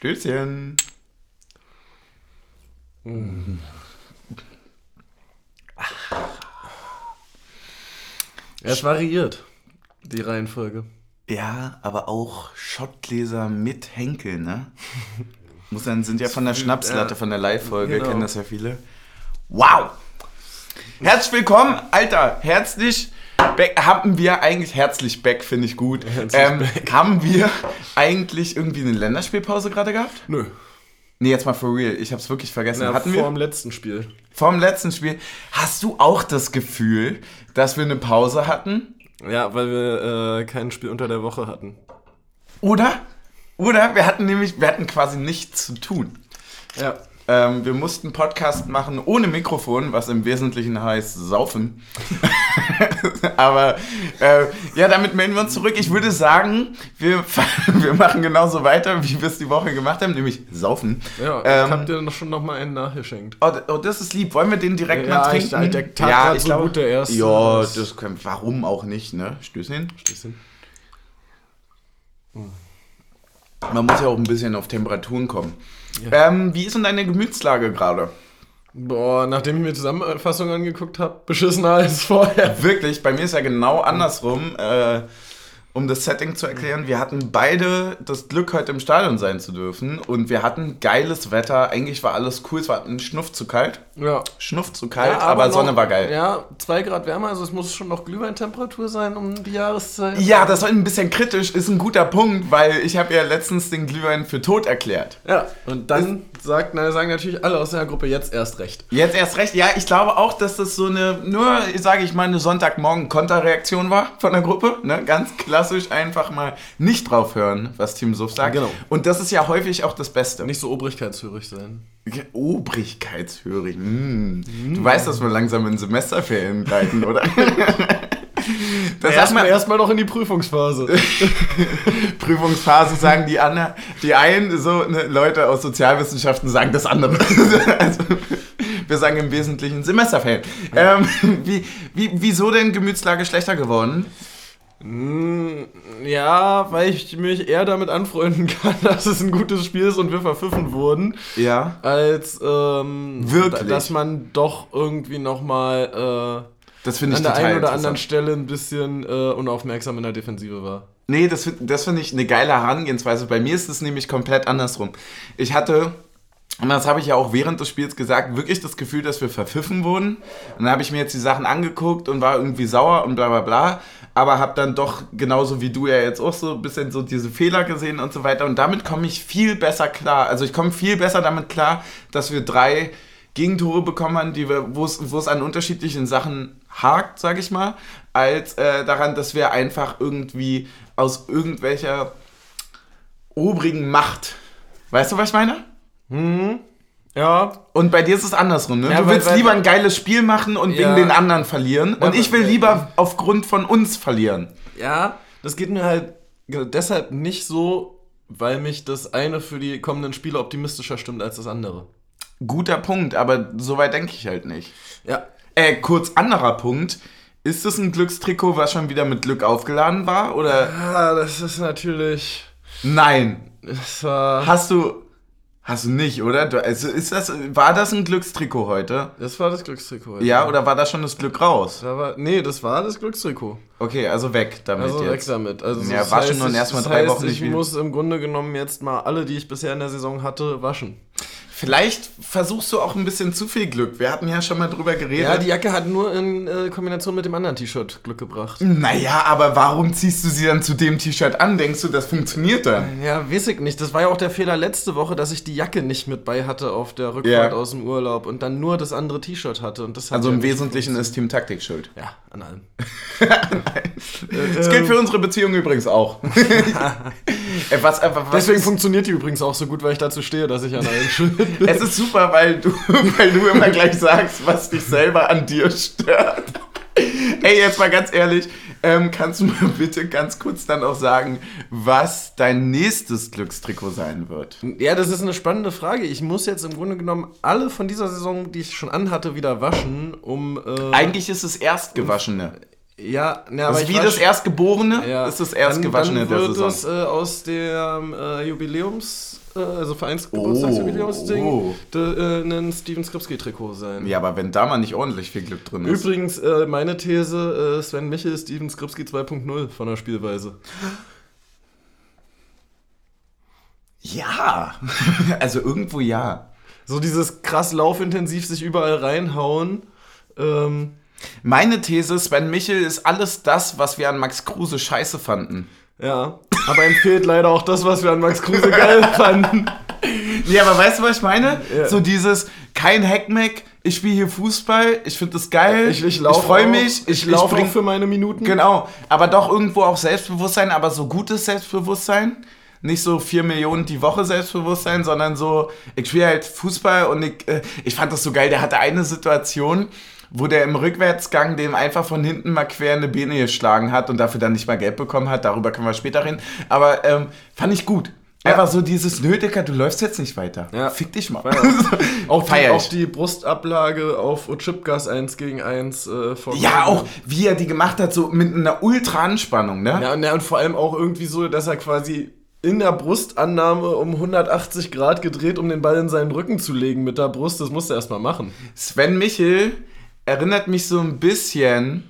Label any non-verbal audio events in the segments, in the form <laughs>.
Stößchen. Es variiert, die Reihenfolge. Ja, aber auch Schottgläser mit Henkel, ne? Muss dann, sind ja von der Schnapslatte, von der Live-Folge, Genau. kennen das ja viele. Wow! Herzlich willkommen, Alter, herzlich. Back, haben wir eigentlich, herzlich back, finde ich gut. Ähm, haben wir eigentlich irgendwie eine Länderspielpause gerade gehabt? Nö. Nee, jetzt mal for real, ich hab's wirklich vergessen. Na, Hatten vor wir? dem letzten Spiel. Vorm letzten Spiel. Hast du auch das Gefühl, dass wir eine Pause hatten? Ja, weil wir äh, kein Spiel unter der Woche hatten. Oder? Oder? Wir hatten nämlich, wir hatten quasi nichts zu tun. Ja. Ähm, wir mussten Podcast machen ohne Mikrofon, was im Wesentlichen heißt saufen. <laughs> Aber äh, ja, damit melden wir uns zurück. Ich würde sagen, wir, <laughs> wir machen genauso weiter, wie wir es die Woche gemacht haben, nämlich saufen. Ja, Ähm, ich hab dir noch schon noch mal einen nachgeschenkt. Oh, oh, das ist lieb. Wollen wir den direkt Ja, mal ich- trinken? der Tag war so gut, der erste. Ja, Das- können, warum auch nicht, ne? Stößchen. Bisschen. Man muss ja auch ein bisschen auf Temperaturen kommen. Ähm, wie ist denn deine Gemütslage gerade? Boah, nachdem ich mir die Zusammenfassung angeguckt habe, beschissener als <laughs> vorher. Wirklich, bei mir ist ja genau andersrum. Äh, um das Setting zu erklären, wir hatten beide das Glück, heute im Stadion sein zu dürfen. Und wir hatten geiles Wetter. Eigentlich war alles cool. Es war ein Schnuff zu kalt. Ja. Schnuff zu kalt, Ja, aber, noch- Sonne war geil. Ja, zwei Grad wärmer, also es muss schon noch Glühweintemperatur sein um die Jahreszeit. Ja, das war ein bisschen kritisch, ist ein guter Punkt, weil ich habe ja letztens den Glühwein für tot erklärt. Ja, und dann sagt, na, sagen natürlich alle aus der Gruppe jetzt erst recht. Jetzt erst recht, ja, ich glaube auch, dass das so eine, nur, sage ich mal, eine Sonntagmorgen-Konterreaktion war von der Gruppe. Ne? Ganz klassisch einfach mal nicht drauf hören, was Team Suff sagt. Genau. Und das ist ja häufig auch das Beste. Nicht so obrigkeitshörig sein. Obrigkeitshörig. Mm. Du weißt, dass wir langsam in Semesterferien gleiten, oder? <laughs> das Erstmal erstmal noch in die Prüfungsphase. <laughs> Prüfungsphase sagen die anderen, die einen, so ne, Leute aus Sozialwissenschaften sagen das andere. <laughs> also, wir sagen im Wesentlichen Semesterferien. Ähm, wie, wie, wieso denn Gemütslage schlechter geworden? Ja, weil ich mich eher damit anfreunden <laughs> kann, dass es ein gutes Spiel ist und wir verpfiffen wurden, Ja. als ähm, Wirklich? dass man doch irgendwie nochmal Das äh, finde ich an der einen oder anderen. Stelle ein bisschen äh, unaufmerksam in der Defensive war. Nee, das, find- das finde ich eine geile Herangehensweise. Bei mir ist es nämlich komplett andersrum. Ich hatte, und das habe ich ja auch während des Spiels gesagt, wirklich das Gefühl, dass wir verpfiffen wurden. Und dann habe ich mir jetzt die Sachen angeguckt und war irgendwie sauer und bla bla bla. Aber habe dann doch, genauso wie du ja jetzt auch so ein bisschen so diese Fehler gesehen und so weiter. Und damit komme ich viel besser klar. Also ich komme viel besser damit klar, dass wir drei Gegentore bekommen haben, wo es, an unterschiedlichen Sachen hakt, sage ich mal, als äh, daran, dass wir einfach irgendwie aus irgendwelcher obrigen Macht, weißt du, was ich meine? Ja, Und bei dir ist es andersrum, ne? Ja, du weil- willst weil- lieber ein geiles Spiel machen und Ja. wegen den anderen verlieren. und Ja, ich will lieber aufgrund von uns verlieren. ja, das geht mir halt deshalb nicht so, weil mich das eine für die kommenden Spiele optimistischer stimmt als das andere. Guter Punkt, aber so weit denke ich halt nicht. Ja, Äh, kurz anderer Punkt. Ist es ein Glückstrikot, was schon wieder mit Glück aufgeladen war? Oder Ah, das ist natürlich. nein? Das war. Hast du. Hast du nicht, oder? Du, also ist das, war das ein Glückstrikot heute? Das war das Glückstrikot. heute. Ja, oder war da schon das Glück raus? Da war, nee, das war das Glückstrikot. Okay, also weg damit Also weg jetzt. damit. Also Ja, das waschen und ich- erst mal das drei heißt, Wochen nicht Ich wieder. muss im Grunde genommen jetzt mal alle, die ich bisher in der Saison hatte, waschen. Vielleicht versuchst du auch ein bisschen zu viel Glück. Wir hatten ja schon mal drüber geredet. Ja, die Jacke hat nur in äh, Kombination mit dem anderen T-Shirt Glück gebracht. naja, aber warum ziehst du sie dann zu dem T-Shirt an? Denkst du, das funktioniert dann? Ja, weiß ich nicht. Das war ja auch der Fehler letzte Woche, dass ich die Jacke nicht mit bei hatte auf der Rückfahrt Ja. aus dem Urlaub und dann nur das andere T-Shirt hatte. Und das hat Also im Wesentlichen ist Team Taktik schuld. Ja, an allem. <laughs> <laughs> Das gilt für unsere Beziehung übrigens auch. <laughs> Äh, was, äh, was Deswegen ist, funktioniert die übrigens auch so gut, weil ich dazu stehe, dass ich an allem schuld bin. es ist super, weil du, <laughs> weil du immer gleich sagst, was dich selber an dir stört. Ey, jetzt mal ganz ehrlich, ähm, kannst du mir bitte ganz kurz dann auch sagen, was dein nächstes Glückstrikot sein wird? Ja, das ist eine spannende Frage. Ich muss jetzt im Grunde genommen alle von dieser Saison, die ich schon anhatte, wieder waschen, um. Äh, Eigentlich ist es erstgewaschene. Ja, ne, Also aber wie ich das Erstgeborene ja, ist das Erstgewaschene dann, der dann wird Saison. es äh, aus dem äh, Jubiläums, äh, also Vereinsgeburtstagsjubiläumsding, Oh. äh, ein Steven Skripski-Trikot sein. ja, aber wenn da mal nicht ordentlich viel Glück drin ist. Übrigens, äh, meine These, äh, Sven Michel, Steven Skripski 2.0 von der Spielweise. Ja, <laughs> also irgendwo ja. So dieses krass laufintensiv sich überall reinhauen. Ähm, Meine These, Sven Michel ist alles das, was wir an Max Kruse scheiße fanden. ja, aber ihm fehlt leider auch das, was wir an Max Kruse geil <laughs> fanden. Ja, aber weißt du, was ich meine? Ja. So dieses, kein Hackmack, ich spiele hier Fußball, ich finde das geil, Ich, ich, lauf freue mich, Ich, laufe bring- für meine Minuten. Genau, aber doch irgendwo auch Selbstbewusstsein, aber so gutes Selbstbewusstsein. Nicht so 4 Millionen die Woche Selbstbewusstsein, sondern so, ich spiele halt Fußball und ich, äh, ich fand das so geil. Der hatte eine Situation, wo der im Rückwärtsgang dem einfach von hinten mal quer eine Beine geschlagen hat und dafür dann nicht mal Geld bekommen hat. Darüber können wir später reden. Aber ähm, fand ich gut. Einfach so dieses Nötiger, du läufst jetzt nicht weiter. Ja. Fick dich mal. <laughs> Auch, die, auch die Brustablage auf Ochipgas 1 gegen 1 äh, vor Ja, auch wie er die gemacht hat, so mit einer Ultra-Anspannung, ne? Ja, und, ja, und vor allem auch irgendwie so, dass er quasi in der Brustannahme um 180 Grad gedreht, um den Ball in seinen Rücken zu legen mit der Brust. Das musste er erstmal machen. Sven Michel erinnert mich so ein bisschen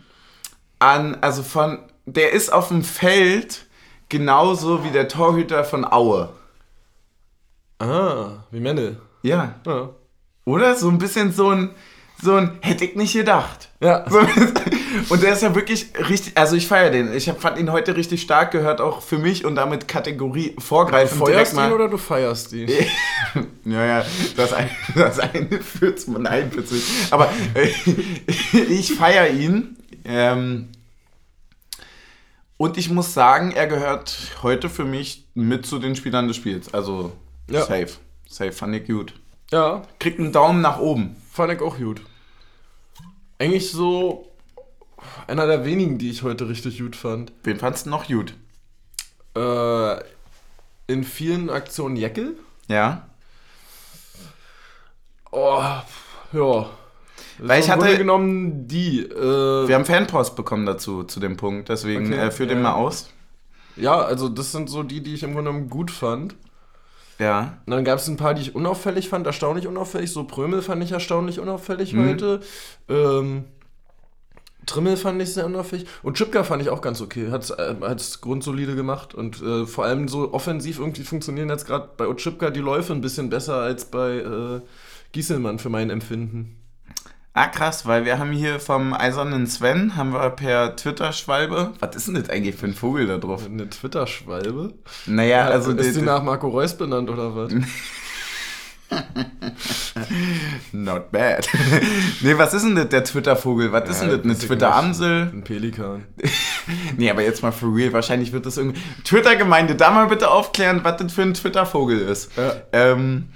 an, also von, der ist auf dem Feld genauso wie der Torhüter von Aue. Ah, wie Mendel. Ja. Ja. Oder? So ein bisschen so ein, so ein, hätte ich nicht gedacht. Ja. <laughs> So, und der ist ja wirklich richtig, also ich feiere den. Ich hab, fand ihn heute richtig stark, gehört auch für mich und damit Kategorie vorgreifend Feierst direkt ihn mal. oder du feierst ihn? <laughs> Ja, ja, das eine, <laughs> das eine führt's mal, nein, nicht. Aber äh, <laughs> ich feiere ihn. Ähm, und ich muss sagen, er gehört heute für mich mit zu den Spielern des Spiels. Also Ja. safe. Safe fand ich gut. Ja, Kriegt einen Daumen nach oben. fand ich auch gut. Eigentlich so einer der wenigen, die ich heute richtig gut fand. Wen fandst du noch gut? Äh, in vielen Aktionen Jeckel. Ja. Oh, ja. Weil ich hatte- genommen die. Äh, Wir haben Fanpost bekommen dazu, zu dem Punkt. Deswegen Okay, äh, führ den ja. mal aus. ja, also das sind so die, die ich im Grunde genommen gut fand. Ja. Und dann gab es ein paar, die ich unauffällig fand, erstaunlich unauffällig. So Prömel fand ich erstaunlich unauffällig Mhm. heute. Ähm, Trimmel fand ich sehr unauffällig. Und Chipka fand ich auch ganz okay. Hat es grundsolide gemacht. Und äh, vor allem so offensiv irgendwie funktionieren jetzt gerade bei Ochipka die Läufe ein bisschen besser als bei äh, Gieselmann für mein Empfinden. Ah, krass, weil wir haben hier vom eisernen Sven, haben wir per Twitter-Schwalbe. Was ist denn das eigentlich für ein Vogel da drauf? Eine Twitter-Schwalbe? Naja, also. ist die die- nach Marco Reus benannt oder was? <laughs> Not bad. <laughs> nee, was ist denn das, der Twitter-Vogel? Was ist denn das? Eine ich Twitter-Amsel? Ein Pelikan. <laughs> Nee, aber jetzt mal for real. Wahrscheinlich wird das irgendwie. Twitter-Gemeinde, da mal bitte aufklären, was das für ein Twitter-Vogel ist. Ja. Ähm,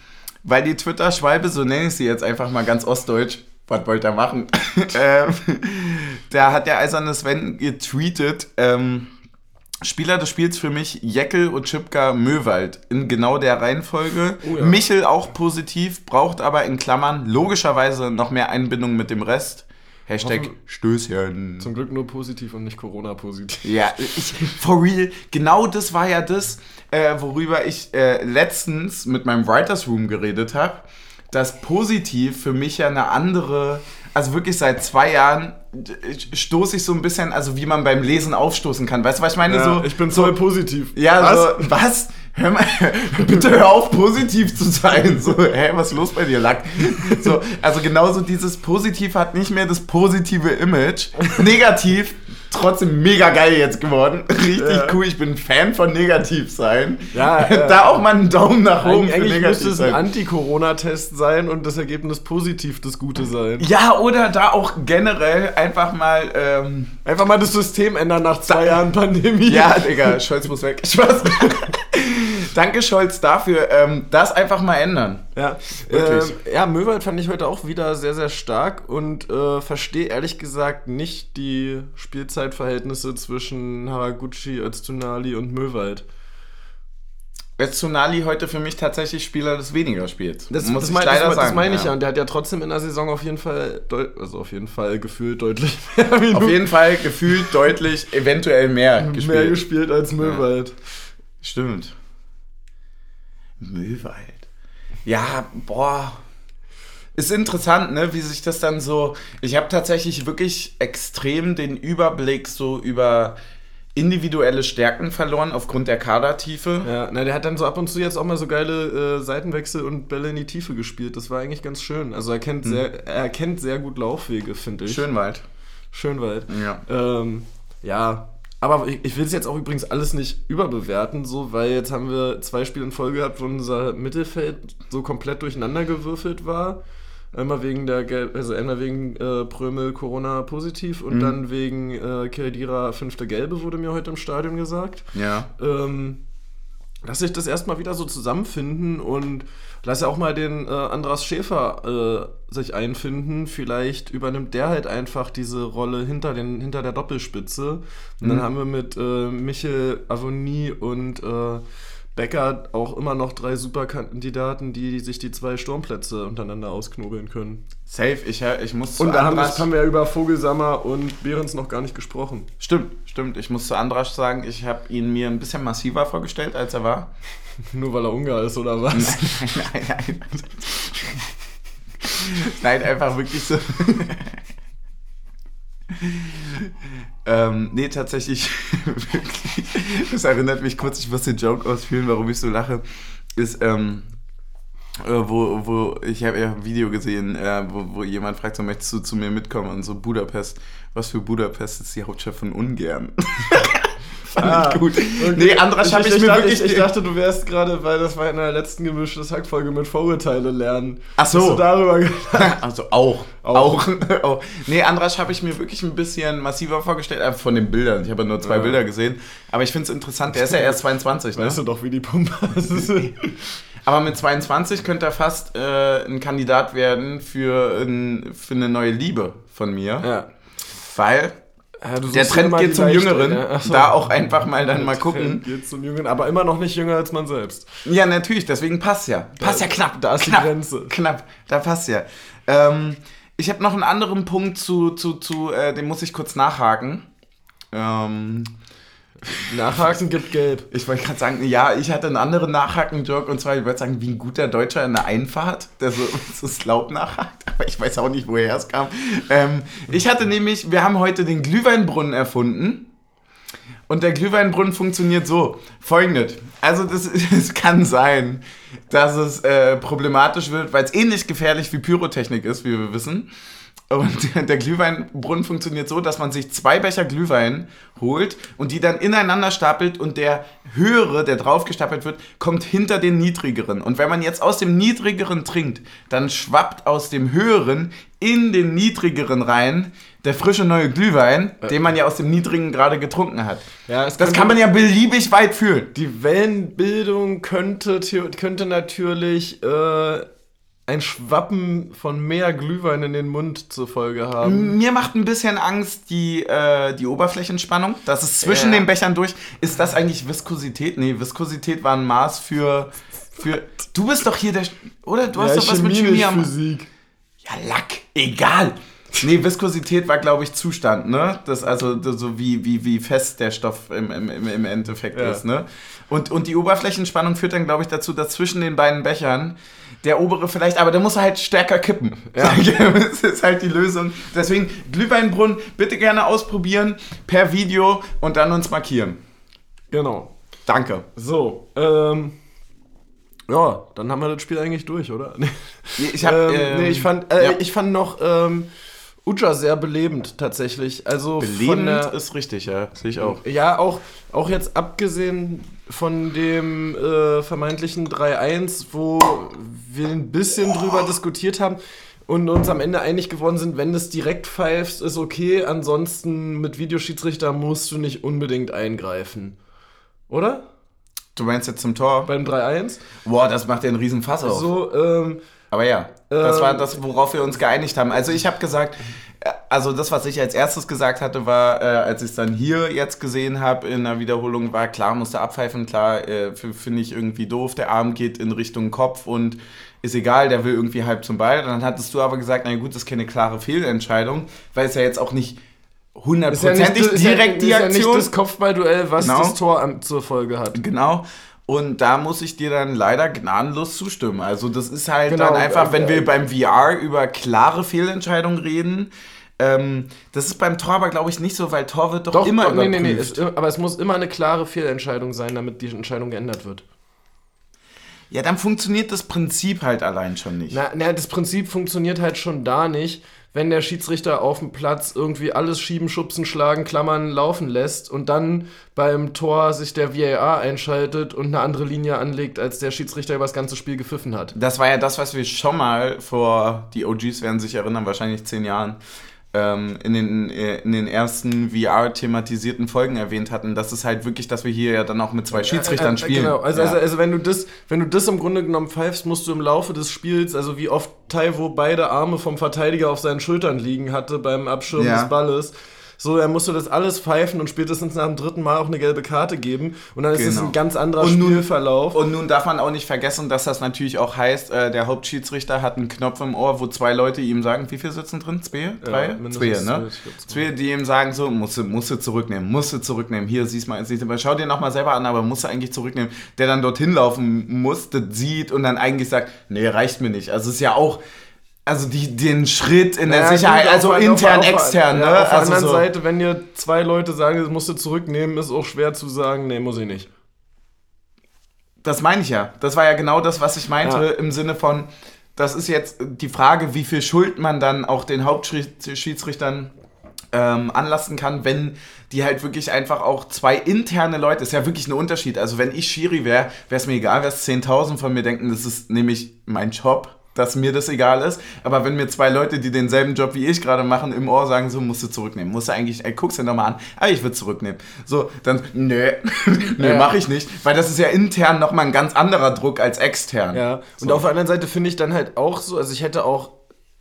weil die Twitter-Schwalbe, so nenne ich sie jetzt einfach mal ganz ostdeutsch, was wollt ihr machen? <laughs> ähm, da hat der eiserne Sven getweetet, ähm, Spieler des Spiels für mich Jeckel und Chipka Möwald in genau der Reihenfolge. Oh ja. Michel auch positiv, braucht aber in Klammern logischerweise noch mehr Einbindung mit dem Rest. Hashtag Hoffen- Stößchen. Zum Glück nur positiv und nicht Corona-positiv. Ja, ich, for real, genau das war ja das, äh, worüber ich äh, letztens mit meinem Writers Room geredet habe, dass positiv für mich ja eine andere, also wirklich seit zwei Jahren äh, stoße ich so ein bisschen, also wie man beim Lesen aufstoßen kann. Weißt du, was ich meine? so, ich bin voll positiv. ja, Was? so, was? Hör mal, <laughs> bitte hör auf, positiv zu sein. So, hä, was ist los bei dir, Lack? So, also genauso dieses Positiv hat nicht mehr das positive Image. Negativ, trotzdem mega geil jetzt geworden. <laughs> Richtig Ja. cool, ich bin ein Fan von negativ sein. Ja, <laughs> ja. da auch mal einen Daumen nach oben Eig für eigentlich negativ müsste es ein. Anti-Corona-Test sein und das Ergebnis positiv das Gute sein. Ja, oder da auch generell einfach mal, ähm, Einfach mal das System ändern nach zwei Jahren Pandemie. Ja, Digga, Scholz muss weg. <laughs> Spaß. Danke, Scholz, dafür. Ähm, das einfach mal ändern. Ja, Wirklich. ähm, ja, Möwald fand ich heute auch wieder sehr, sehr stark und äh, verstehe ehrlich gesagt nicht die Spielzeitverhältnisse zwischen Haraguchi, Öztunali und Möwald. Öztunali heute für mich tatsächlich Spieler des weniger Spiels. Das, muss das ich mein, leider das, sagen. Das meine ich ja. Und der hat ja trotzdem in der Saison auf jeden Fall, also auf jeden Fall gefühlt deutlich <laughs> mehr Minuten. Auf jeden Fall gefühlt deutlich, eventuell mehr gespielt. <laughs> Mehr gespielt als Müllwald. Ja. Stimmt. Müllwald. Ja, boah. Ist interessant, ne, wie sich das dann so. Ich habe tatsächlich wirklich extrem den Überblick so über individuelle Stärken verloren aufgrund der Kadertiefe. Ja, na, der hat dann so ab und zu jetzt auch mal so geile äh, Seitenwechsel und Bälle in die Tiefe gespielt. Das war eigentlich ganz schön. Also er kennt, hm. sehr, er kennt sehr gut Laufwege, finde ich. Schönwald. Schönwald. Ja. Ähm, ja, aber ich, ich will es jetzt auch übrigens alles nicht überbewerten, so, weil jetzt haben wir zwei Spiele in Folge gehabt, wo unser Mittelfeld so komplett durcheinander gewürfelt war. Einmal wegen der also einmal wegen äh, Prömel Corona positiv und mhm. dann wegen äh, Keredira fünfte Gelbe, wurde mir heute im Stadion gesagt. Ja. Ähm, lass ich das erstmal wieder so zusammenfinden und lass ja auch mal den äh, Andras Schäfer äh, sich einfinden. Vielleicht übernimmt der halt einfach diese Rolle hinter, den, hinter der Doppelspitze. Und mhm. dann haben wir mit äh, Michel Avonie und äh, Becker auch immer noch drei Superkandidaten, die sich die zwei Sturmplätze untereinander ausknobeln können. Safe, ich, ich muss zu Und da haben, haben, wir ja über Vogelsammer und Behrens noch gar nicht gesprochen. Stimmt, stimmt. Ich muss zu Andrasch sagen, ich habe ihn mir ein bisschen massiver vorgestellt, als er war. <laughs> Nur weil er Ungar ist, oder was? <laughs> Nein, nein, nein. <laughs> nein, einfach wirklich so. ähm, nee, tatsächlich, wirklich, das erinnert mich kurz, ich muss den Joke ausführen, warum ich so lache, ist, ähm, äh, wo, wo ich habe ja ein Video gesehen, äh, wo, wo jemand fragt, so möchtest du zu mir mitkommen und so Budapest, was für Budapest ist die Hauptstadt von Ungarn? <laughs> Fand ah, ich gut. Okay. Nee, Andras habe ich, ich, mir dachte, wirklich. Ich, ich, dachte, du wärst gerade, weil das war in der letzten gemischtes Hackfolge mit Vorurteile lernen. Ach so. Hast du darüber <laughs> gedacht? Also auch. Auch. auch. <laughs> Nee, Andras habe ich mir wirklich ein bisschen massiver vorgestellt, einfach von den Bildern. Ich habe nur zwei ja. Bilder gesehen. Aber ich finde es interessant, der ist ja erst 22, ne? Weißt du doch, wie die Pumpe ist. Aber mit 22 könnte er fast äh, ein Kandidat werden für, ein, für eine neue Liebe von mir. Ja. Weil ja, der Trend geht zum Jüngeren. Ja. So. Da auch einfach mal dann der mal gucken. Trend geht zum Jüngeren, aber immer noch nicht jünger als man selbst. Ja, natürlich, deswegen passt ja. Passt da, ja knapp. Da ist knapp, die Grenze. Knapp, da passt ja. Ähm, ich habe noch einen anderen Punkt zu, zu, zu äh, den muss ich kurz nachhaken. Ähm, Nachhaken gibt gelb. Ich wollte gerade sagen, ja, ich hatte einen anderen Nachhaken-Joke und zwar, ich würde sagen, wie ein guter Deutscher in der Einfahrt, der so, <laughs> so Slaub nachhakt, <laughs> aber ich weiß auch nicht, woher es kam. Ähm, ich hatte nämlich, wir haben heute den Glühweinbrunnen erfunden. Und der Glühweinbrunnen funktioniert so. Folgendes. Also das, <laughs> es kann sein, dass es äh, problematisch wird, weil es ähnlich gefährlich wie Pyrotechnik ist, wie wir wissen. Und der Glühweinbrunnen funktioniert so, dass man sich zwei Becher Glühwein holt und die dann ineinander stapelt und der höhere, der draufgestapelt wird, kommt hinter den niedrigeren. Und wenn man jetzt aus dem niedrigeren trinkt, dann schwappt aus dem höheren in den niedrigeren rein der frische neue Glühwein, äh. den man ja aus dem niedrigen gerade getrunken hat. Ja, das kann man ja beliebig weit fühlen. Die Wellenbildung könnte, könnte natürlich äh, ein Schwappen von mehr Glühwein in den Mund zur Folge haben. Mir macht ein bisschen Angst die, äh, die Oberflächenspannung. Das ist zwischen ja. den Bechern durch. Ist das eigentlich Viskosität? Nee, Viskosität war ein Maß für. für du bist doch hier der. Oder? Du hast ja, doch was mit Chemie am. Physik. Ja, Lack. Egal. Nee, Viskosität war, glaube ich, Zustand, ne? Das also so wie, wie, wie fest der Stoff im, im, im Endeffekt ja. ist, ne? Und, und die Oberflächenspannung führt dann, glaube ich, dazu, dass zwischen den beiden Bechern der obere vielleicht, aber der muss halt stärker kippen. Ja. <laughs> das ist halt die Lösung. Deswegen Glühweinbrunnen bitte gerne ausprobieren per Video und dann uns markieren. Genau. Danke. So, ähm, ja, dann haben wir das Spiel eigentlich durch, oder? <laughs> ich, hab, ähm, ähm, nee, ich, fand, äh, ja. ich fand noch ähm, Uja sehr belebend tatsächlich. Also belebend der, ist richtig, ja, sehe ich auch. Ja, auch, auch jetzt abgesehen von dem äh, vermeintlichen 3-1, wo wir ein bisschen oh. drüber diskutiert haben und uns am Ende einig geworden sind, wenn du es direkt pfeifst, ist okay, ansonsten mit Videoschiedsrichter musst du nicht unbedingt eingreifen. Oder? Du meinst jetzt zum Tor? Beim 3-1? Boah, das macht ja einen riesen Fass auf. So, ähm, Aber ja, das war das, worauf wir uns geeinigt haben. Also ich habe gesagt, also das, was ich als erstes gesagt hatte, war, äh, als ich es dann hier jetzt gesehen habe in der Wiederholung, war klar, musste abpfeifen, klar, äh, finde ich irgendwie doof, der Arm geht in Richtung Kopf und ist egal, der will irgendwie halb zum Ball. Dann hattest du aber gesagt, na gut, das ist keine klare Fehlentscheidung, weil es ja jetzt auch nicht hundertprozentig ist ja direkt ist die ja Aktion. nicht das Kopfballduell, was Genau. das Tor zur Folge hat. Genau. Und da muss ich dir dann leider gnadenlos zustimmen. Also das ist halt Genau, dann einfach, wenn wir beim VR über klare Fehlentscheidungen reden, ähm, das ist beim Tor aber, glaube ich, nicht so, weil Tor wird doch, Doch, immer doch, nee, nee, überprüft. nee, es, aber es muss immer eine klare Fehlentscheidung sein, damit die Entscheidung geändert wird. Ja, dann funktioniert das Prinzip halt allein schon nicht. Na, na, das Prinzip funktioniert halt schon da nicht, wenn der Schiedsrichter auf dem Platz irgendwie alles schieben, schubsen, schlagen, klammern, laufen lässt und dann beim Tor sich der VAR einschaltet und eine andere Linie anlegt, als der Schiedsrichter über das ganze Spiel gepfiffen hat. Das war ja das, was wir schon mal vor, die OGs werden sich erinnern, wahrscheinlich zehn Jahren, ähm, in, den, äh, in den ersten VR-thematisierten Folgen erwähnt hatten. Das ist halt wirklich, dass wir hier ja dann auch mit zwei Schiedsrichtern Äh, äh, spielen. Genau, also, ja. also, also wenn du das, wenn du das im Grunde genommen pfeifst, musst du im Laufe des Spiels, also wie oft Taiwo beide Arme vom Verteidiger auf seinen Schultern liegen hatte beim Abschirmen Ja. des Balles. So, dann musst du das alles pfeifen und spätestens nach dem dritten Mal auch eine gelbe Karte geben. Und dann ist es Genau. ein ganz anderer Und nun- Spielverlauf. Und nun darf man auch nicht vergessen, dass das natürlich auch heißt, äh, der Hauptschiedsrichter hat einen Knopf im Ohr, wo zwei Leute ihm sagen, wie viel sitzen drin? Zwei? Drei? zwei, ne? zwei, die ihm sagen, so, musst du, musst du zurücknehmen, musst du zurücknehmen. Hier, siehst mal, siehst mal, schau dir nochmal selber an, aber musst du eigentlich zurücknehmen. Der dann dorthin laufen muss, das sieht und dann eigentlich sagt, nee, reicht mir nicht. Also es ist ja auch, also die, den Schritt in der Ja, Sicherheit, also auf- intern, auf- extern, ja, ne? Auf der also anderen so. Seite, wenn dir zwei Leute sagen, das musst du zurücknehmen, ist auch schwer zu sagen, nee, muss ich nicht. Das meine ich ja. Das war ja genau das, was ich meinte Ja. im Sinne von, das ist jetzt die Frage, wie viel Schuld man dann auch den Hauptschiedsrichtern ähm, anlasten kann, wenn die halt wirklich einfach auch zwei interne Leute, ist ja wirklich ein Unterschied. Also wenn ich Schiri wäre, wäre es mir egal, was 10.000 von mir denken, das ist nämlich mein Job, dass mir das egal ist. Aber wenn mir zwei Leute, die denselben Job wie ich gerade machen, im Ohr sagen, so musst du zurücknehmen, musst du eigentlich, ey, guck's dir nochmal an, aber ich würde zurücknehmen. So, dann, nö, <laughs> nö, Ja. mache ich nicht, weil das ist ja intern nochmal ein ganz anderer Druck als extern. Ja, und So. auf der anderen Seite finde ich dann halt auch so, also ich hätte auch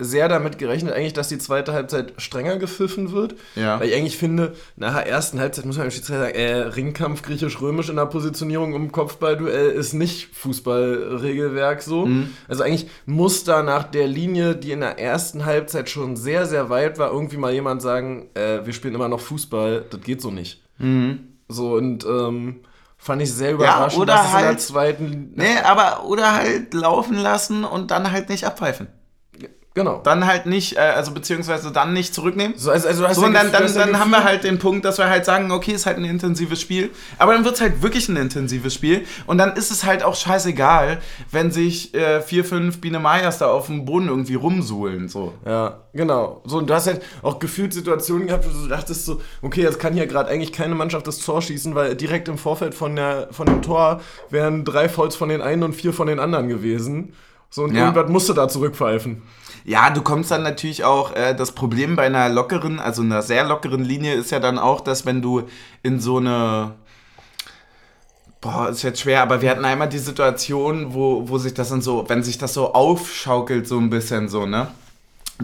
sehr damit gerechnet, eigentlich, dass die zweite Halbzeit strenger gepfiffen wird. Ja. Weil ich eigentlich finde, nach der ersten Halbzeit muss man dem Schiedsrichter sagen, äh, Ringkampf griechisch-römisch in der Positionierung im Kopfballduell ist nicht Fußballregelwerk so. Mhm. Also eigentlich muss da nach der Linie, die in der ersten Halbzeit schon sehr, sehr weit war, irgendwie mal jemand sagen, äh, wir spielen immer noch Fußball, das geht so nicht. So und ähm, fand ich sehr überraschend, oder dass es in der halt- zweiten Nee, aber oder halt laufen lassen und dann halt nicht abpfeifen. Genau. Dann halt nicht, äh, also beziehungsweise dann nicht zurücknehmen. So, also, also hast So, und dann, dann, dann haben wir halt den Punkt, dass wir halt sagen, okay, ist halt ein intensives Spiel. Aber dann wird es halt wirklich ein intensives Spiel. Und dann ist es halt auch scheißegal, wenn sich äh, vier, fünf Biene Meyers da auf dem Boden irgendwie rumsuhlen. So. Ja, genau. So, und du hast halt auch gefühlt Situationen gehabt, wo du dachtest so, okay, jetzt kann hier gerade eigentlich keine Mannschaft das Tor schießen, weil direkt im Vorfeld von, der, von dem Tor wären drei Fouls von den einen und vier von den anderen gewesen. So, und Ja. irgendwas musste da zurückpfeifen. Ja, du kommst dann natürlich auch, äh, das Problem bei einer lockeren, also einer sehr lockeren Linie ist ja dann auch, dass wenn du in so eine, boah, ist jetzt schwer, aber wir hatten einmal die Situation, wo, wo sich das dann so, wenn sich das so aufschaukelt so ein bisschen so, ne?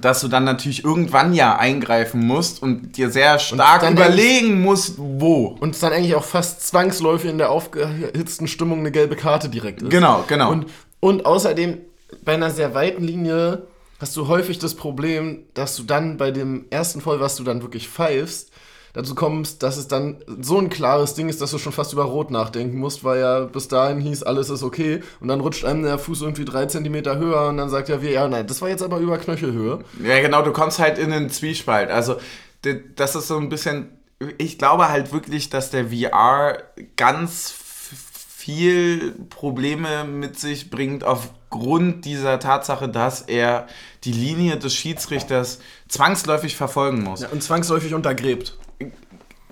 Dass du dann natürlich irgendwann ja eingreifen musst und dir sehr stark überlegen musst, wo. Und es dann eigentlich auch fast zwangsläufig in der aufgehitzten Stimmung eine gelbe Karte direkt ist. Genau, genau. Und, und außerdem, bei einer sehr weiten Linie hast du häufig das Problem, dass du dann bei dem ersten Voll, was du dann wirklich pfeifst, dazu kommst, dass es dann so ein klares Ding ist, dass du schon fast über Rot nachdenken musst, weil ja bis dahin hieß, alles ist okay. Und dann rutscht einem der Fuß irgendwie drei Zentimeter höher und dann sagt er, wir, ja, nein, das war jetzt aber über Knöchelhöhe. Ja, genau, du kommst halt in den Zwiespalt. Also, das ist so ein bisschen. Ich glaube halt wirklich, dass der VR ganz viel Probleme mit sich bringt aufgrund dieser Tatsache, dass er die Linie des Schiedsrichters zwangsläufig verfolgen muss. Ja, und zwangsläufig untergräbt.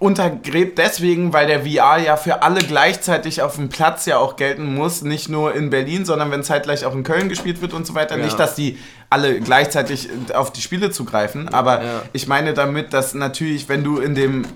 Untergräbt deswegen, weil der VR ja für alle gleichzeitig auf dem Platz ja auch gelten muss, nicht nur in Berlin, sondern wenn zeitgleich auch in Köln gespielt wird und so weiter. Ja. Nicht, dass die alle gleichzeitig auf die Spiele zugreifen, aber Ja. ich meine damit, dass natürlich, wenn du in dem,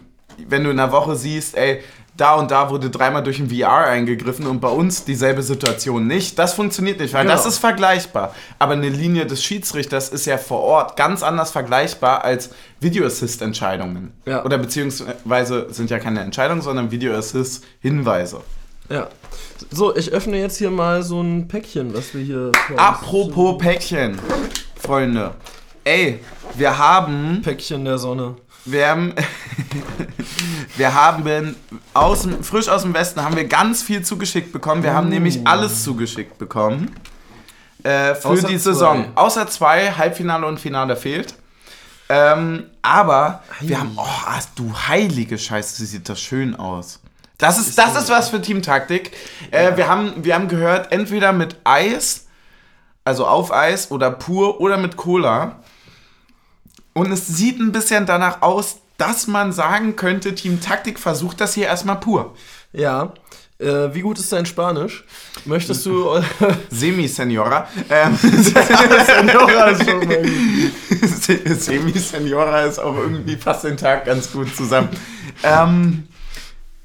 wenn du in der Woche siehst, ey, da und da wurde dreimal durch ein VR eingegriffen und bei uns dieselbe Situation nicht. Das funktioniert nicht, weil Genau. das ist vergleichbar. Aber eine Linie des Schiedsrichters ist ja vor Ort ganz anders vergleichbar als Video-Assist-Entscheidungen. Ja. Oder beziehungsweise sind ja keine Entscheidungen, sondern Video-Assist-Hinweise. Ja. So, ich öffne jetzt hier mal so ein Päckchen, was wir hier. Apropos Päckchen, Freunde. Ey, wir haben Päckchen der Sonne. Wir haben, <laughs> wir haben aus dem, frisch aus dem Westen haben wir ganz viel zugeschickt bekommen. Wir haben nämlich alles zugeschickt bekommen äh, für Außer die zwei. Saison. Außer zwei, Halbfinale und Finale fehlt. Ähm, aber wir haben, oh, ach, du heilige Scheiße, sieht das schön aus. Das ist, das ist was für Teamtaktik. Äh, wir, haben, wir haben gehört, entweder mit Eis, also auf Eis oder pur oder mit Cola. Und es sieht ein bisschen danach aus, dass man sagen könnte, Team Taktik versucht das hier erstmal pur. Ja. Äh, wie gut ist dein Spanisch? Möchtest du. <laughs> Semi-Senora. Ähm, <laughs> Senora ist schon mal Semi-Senora ist auch irgendwie fast den Tag ganz gut zusammen. Ähm,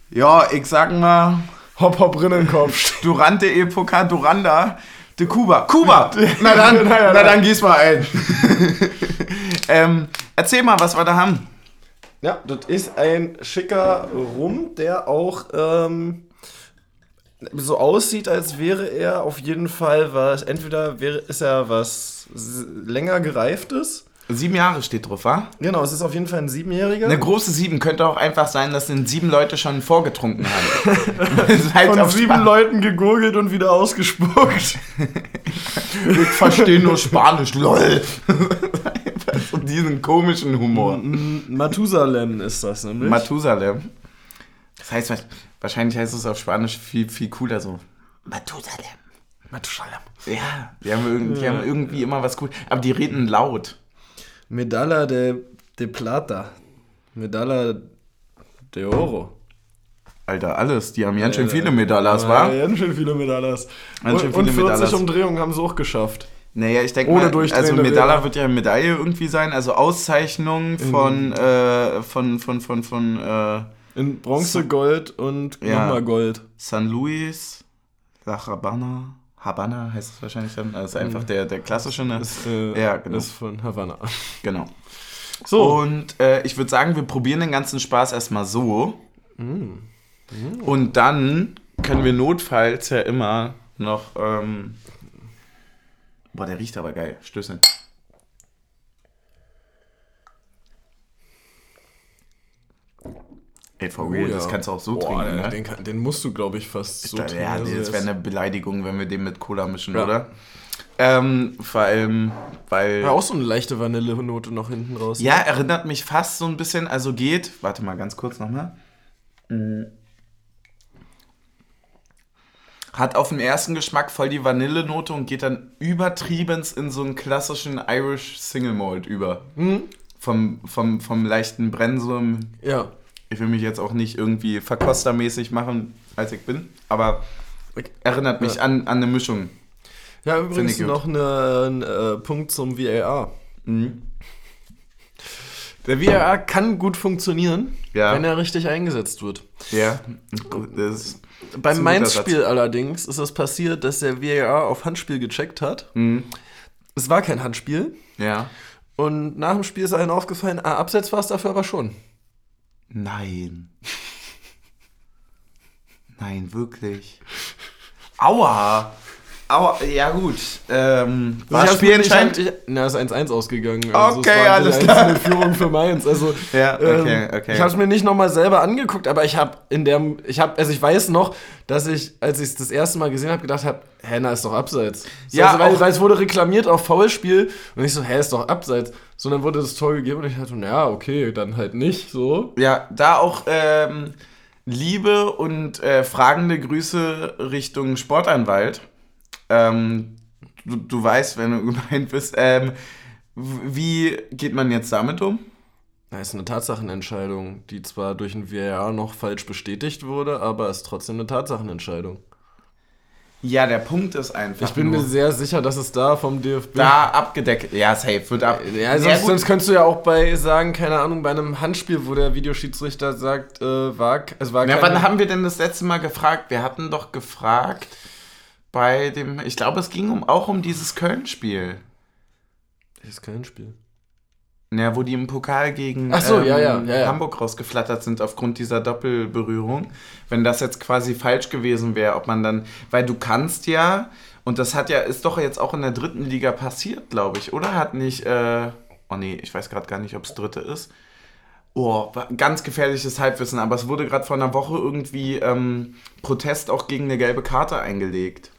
ja, ich sag mal, Hopp, hopp, Rinnenkopf. Durante Epoca Duranda de Cuba. Kuba! <laughs> Na dann, na dann gieß mal ein. ähm, erzähl mal, was wir da haben. Ja, das ist ein schicker Rum, der auch ähm, so aussieht, als wäre er auf jeden Fall was. Entweder wäre, ist er was länger gereiftes. Sieben Jahre steht drauf, wa? Genau, es ist auf jeden Fall ein Siebenjähriger. Eine große Sieben könnte auch einfach sein, dass sind sieben Leute schon vorgetrunken haben. <laughs> Halt Von auf sieben Span- Leuten gegurgelt und wieder ausgespuckt. <laughs> Ich verstehe nur Spanisch, lol. <laughs> <laughs> So diesen komischen Humor. Matusalem ist das nämlich. Matusalem. Das heißt, wa- wahrscheinlich heißt es auf Spanisch viel, viel cooler so. Matusalem. Matusalem. Ja, die haben, irgendwie, die haben irgendwie immer was cool. Aber die reden laut. Medalla de, de Plata. Medalla de Oro. Alter, alles. Die haben ganz schön viele Medallas, wa? Ja, ganz schön viele Medallas. Ganz schön und, und viele 40 Medallas. Umdrehungen haben sie auch geschafft. Naja, ich denke mal, also Medaille wird ja eine Medaille irgendwie sein, also Auszeichnung von, äh, von, von, von, von äh, In Bronze, Gold und Ja. nochmal Gold. San Luis, La Habana, Habana heißt es wahrscheinlich dann, also einfach der, der klassische, ne? Ist, äh, Ja, genau. ist von Havanna. <laughs> Genau. So. Und äh, ich würde sagen, wir probieren den ganzen Spaß erstmal so. Mm. Und dann können wir notfalls ja immer noch. Ähm Boah, der riecht aber geil. Stößeln. Ey, for real, das kannst du auch so Oh Boah, trinken, ne? den, kann- den musst du, glaube ich, fast so Da- trinken. ja, Also das er wäre eine Beleidigung, wenn wir den mit Cola mischen, Ja. oder? Ähm, vor allem, weil. Ja, auch so eine leichte Vanillenote noch hinten raus. Ja, erinnert mich fast so ein bisschen, also geht. Warte mal ganz kurz nochmal. Hat auf den ersten Geschmack voll die Vanillenote und geht dann übertriebens in so einen klassischen Irish Single Malt über. Vom, vom, vom leichten Brensum. Ja. Ich will mich jetzt auch nicht irgendwie verkostermäßig machen, als ich bin, aber erinnert mich Ja. an, an eine Mischung. Ja, übrigens noch ein äh, Punkt zum VAR. Der VAR kann gut funktionieren, Ja. wenn er richtig eingesetzt wird. Ja, Beim Mainz-Spiel allerdings ist es passiert, dass der VAR auf Handspiel gecheckt hat. Es war kein Handspiel. Ja. Und nach dem Spiel ist allen aufgefallen, ah, abseits war es dafür aber schon. Nein. <laughs> Nein, wirklich. Aua. Aua, ja gut. Ähm, war Ich hab's mir- spielentscheidend? Ich, na, es ist 1-1 ausgegangen. Okay, es war alles klar. einzelne Führung für Mainz. Also, Ja, okay, ähm, okay. Ich habe es mir nicht nochmal selber angeguckt, aber ich habe in der, ich habe, also ich weiß noch, dass ich, als ich es das erste Mal gesehen habe, gedacht habe, hä, na, ist doch abseits. So, Ja, also, weil, weil es wurde reklamiert auf Foulspiel und ich so, hä, ist doch abseits. So, dann wurde das Tor gegeben und ich dachte, naja, okay, dann halt nicht, so. Ja, da auch ähm, Liebe und äh, fragende Grüße Richtung Sportanwalt. Ähm, du, du weißt, wenn du <laughs> gemeint bist. Ähm, wie geht man jetzt damit um? Das ist eine Tatsachenentscheidung, die zwar durch ein VAR noch falsch bestätigt wurde, aber ist trotzdem eine Tatsachenentscheidung. Ja, der Punkt ist einfach. Ich bin mir sehr sicher, dass es da vom DFB. da abgedeckt. Ja, safe wird ab. Ja, sonst, Ja, gut. sonst könntest du ja auch bei sagen, keine Ahnung, bei einem Handspiel, wo der Videoschiedsrichter sagt, äh, war, es war Ja, keine- wann haben wir denn das letzte Mal gefragt? Wir hatten doch gefragt bei dem. Ich glaube, es ging um, auch um dieses Köln-Spiel. Das ist kein Spiel. Ja, wo die im Pokal gegen ähm, so, ja, ja, ja, ja. Hamburg rausgeflattert sind aufgrund dieser Doppelberührung. Wenn das jetzt quasi falsch gewesen wäre, ob man dann, weil du kannst ja, und das hat ja, ist doch jetzt auch in der dritten Liga passiert, glaube ich, oder? Hat nicht, äh, oh nee, ich weiß gerade gar nicht, ob es dritte ist. Oh, ganz gefährliches Halbwissen, aber es wurde gerade vor einer Woche irgendwie ähm, Protest auch gegen eine gelbe Karte eingelegt.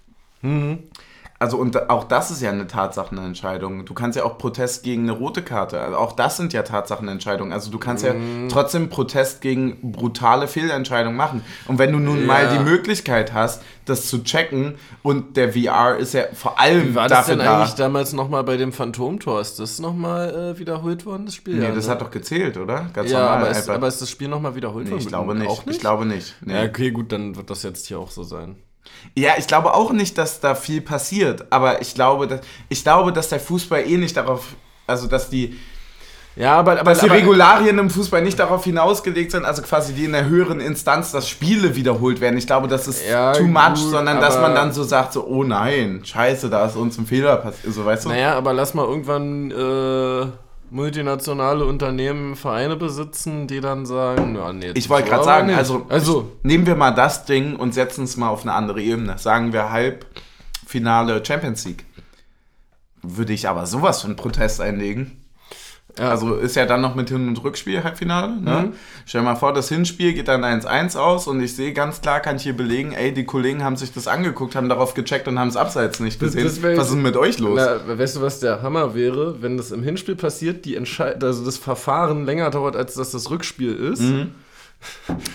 Also und auch das ist ja eine Tatsachenentscheidung. Du kannst ja auch Protest gegen eine rote Karte. Also auch das sind ja Tatsachenentscheidungen. Also du kannst ja trotzdem Protest gegen brutale Fehlentscheidungen machen. Und wenn du nun mal Ja. die Möglichkeit hast, das zu checken und der VR ist ja vor allem Wie war das denn da. eigentlich damals nochmal bei dem Phantomtor? Ist das nochmal äh, wiederholt worden, das Spiel? Nee, ja, das ne? hat doch gezählt, oder? Ganz Ja, aber ist, aber ist das Spiel nochmal wiederholt nee, worden? ich glaube nicht. Nicht? Ich glaube nicht. Nee. Ja, okay, gut, dann wird das jetzt hier auch so sein. Ja, ich glaube auch nicht, dass da viel passiert. Aber ich glaube, dass, ich glaube, dass der Fußball eh nicht darauf, also dass die, Ja, aber, aber, dass die aber Regularien im Fußball nicht darauf hinausgelegt sind, also quasi die in der höheren Instanz, dass Spiele wiederholt werden. Ich glaube, das ist Ja, too much, gut, sondern dass man dann so sagt, so, oh nein, scheiße, da ist uns ein Fehler passiert. So, weißt du? Naja, aber lass mal irgendwann äh, multinationale Unternehmen Vereine besitzen, die dann sagen, ja, nee, Ich wollte gerade sagen, also, also nehmen wir mal das Ding und setzen es mal auf eine andere Ebene. Sagen wir Halbfinale Champions League. Würde ich aber sowas von Protest einlegen. Ja, Also ist ja dann noch mit Hin- und Rückspiel Halbfinale. Ne? Mhm. Stell dir mal vor, das Hinspiel geht dann 1-1 aus und ich sehe ganz klar, kann ich hier belegen, ey, die Kollegen haben sich das angeguckt, haben darauf gecheckt und haben es abseits nicht Das- gesehen. das wär Was ist denn mit euch los? Na, weißt du, was der Hammer wäre, wenn das im Hinspiel passiert, die Entscheid also das Verfahren länger dauert, als dass das Rückspiel ist? Mhm.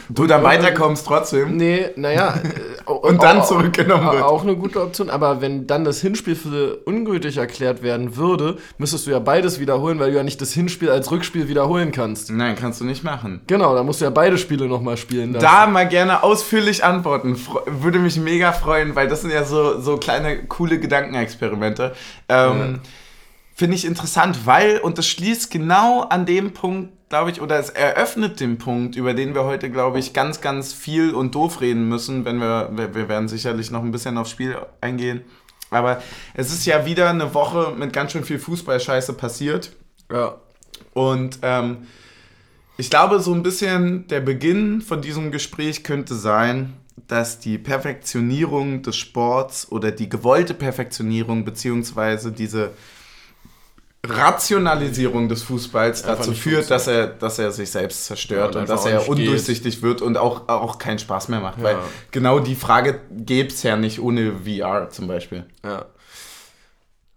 Du dann weiterkommst trotzdem Nee, naja. <laughs> äh, und dann zurückgenommen wird. Auch eine gute Option, aber wenn dann das Hinspiel für ungültig erklärt werden würde, müsstest du ja beides wiederholen, weil du ja nicht das Hinspiel als Rückspiel wiederholen kannst. Nein, kannst du nicht machen. Genau, da musst du ja beide Spiele nochmal spielen. lassen. Da mal gerne ausführlich antworten. Würde mich mega freuen, weil das sind ja so, so kleine, coole Gedankenexperimente. Ähm, Finde ich interessant, weil, und das schließt genau an dem Punkt, glaube ich, oder es eröffnet den Punkt, über den wir heute, glaube ich, ganz, ganz viel und doof reden müssen, wenn wir, wir werden sicherlich noch ein bisschen aufs Spiel eingehen. Aber es ist ja wieder eine Woche mit ganz schön viel Fußballscheiße passiert. Ja. Und ähm, ich glaube, so ein bisschen der Beginn von diesem Gespräch könnte sein, dass die Perfektionierung des Sports oder die gewollte Perfektionierung beziehungsweise diese Rationalisierung des Fußballs Einfach dazu führt, dass er, dass er sich selbst Ja, zerstört und und dass er undurchsichtig wird und auch, auch keinen Spaß mehr macht. Ja. Weil genau die Frage gäbe es ja nicht ohne VR zum Beispiel. Ja.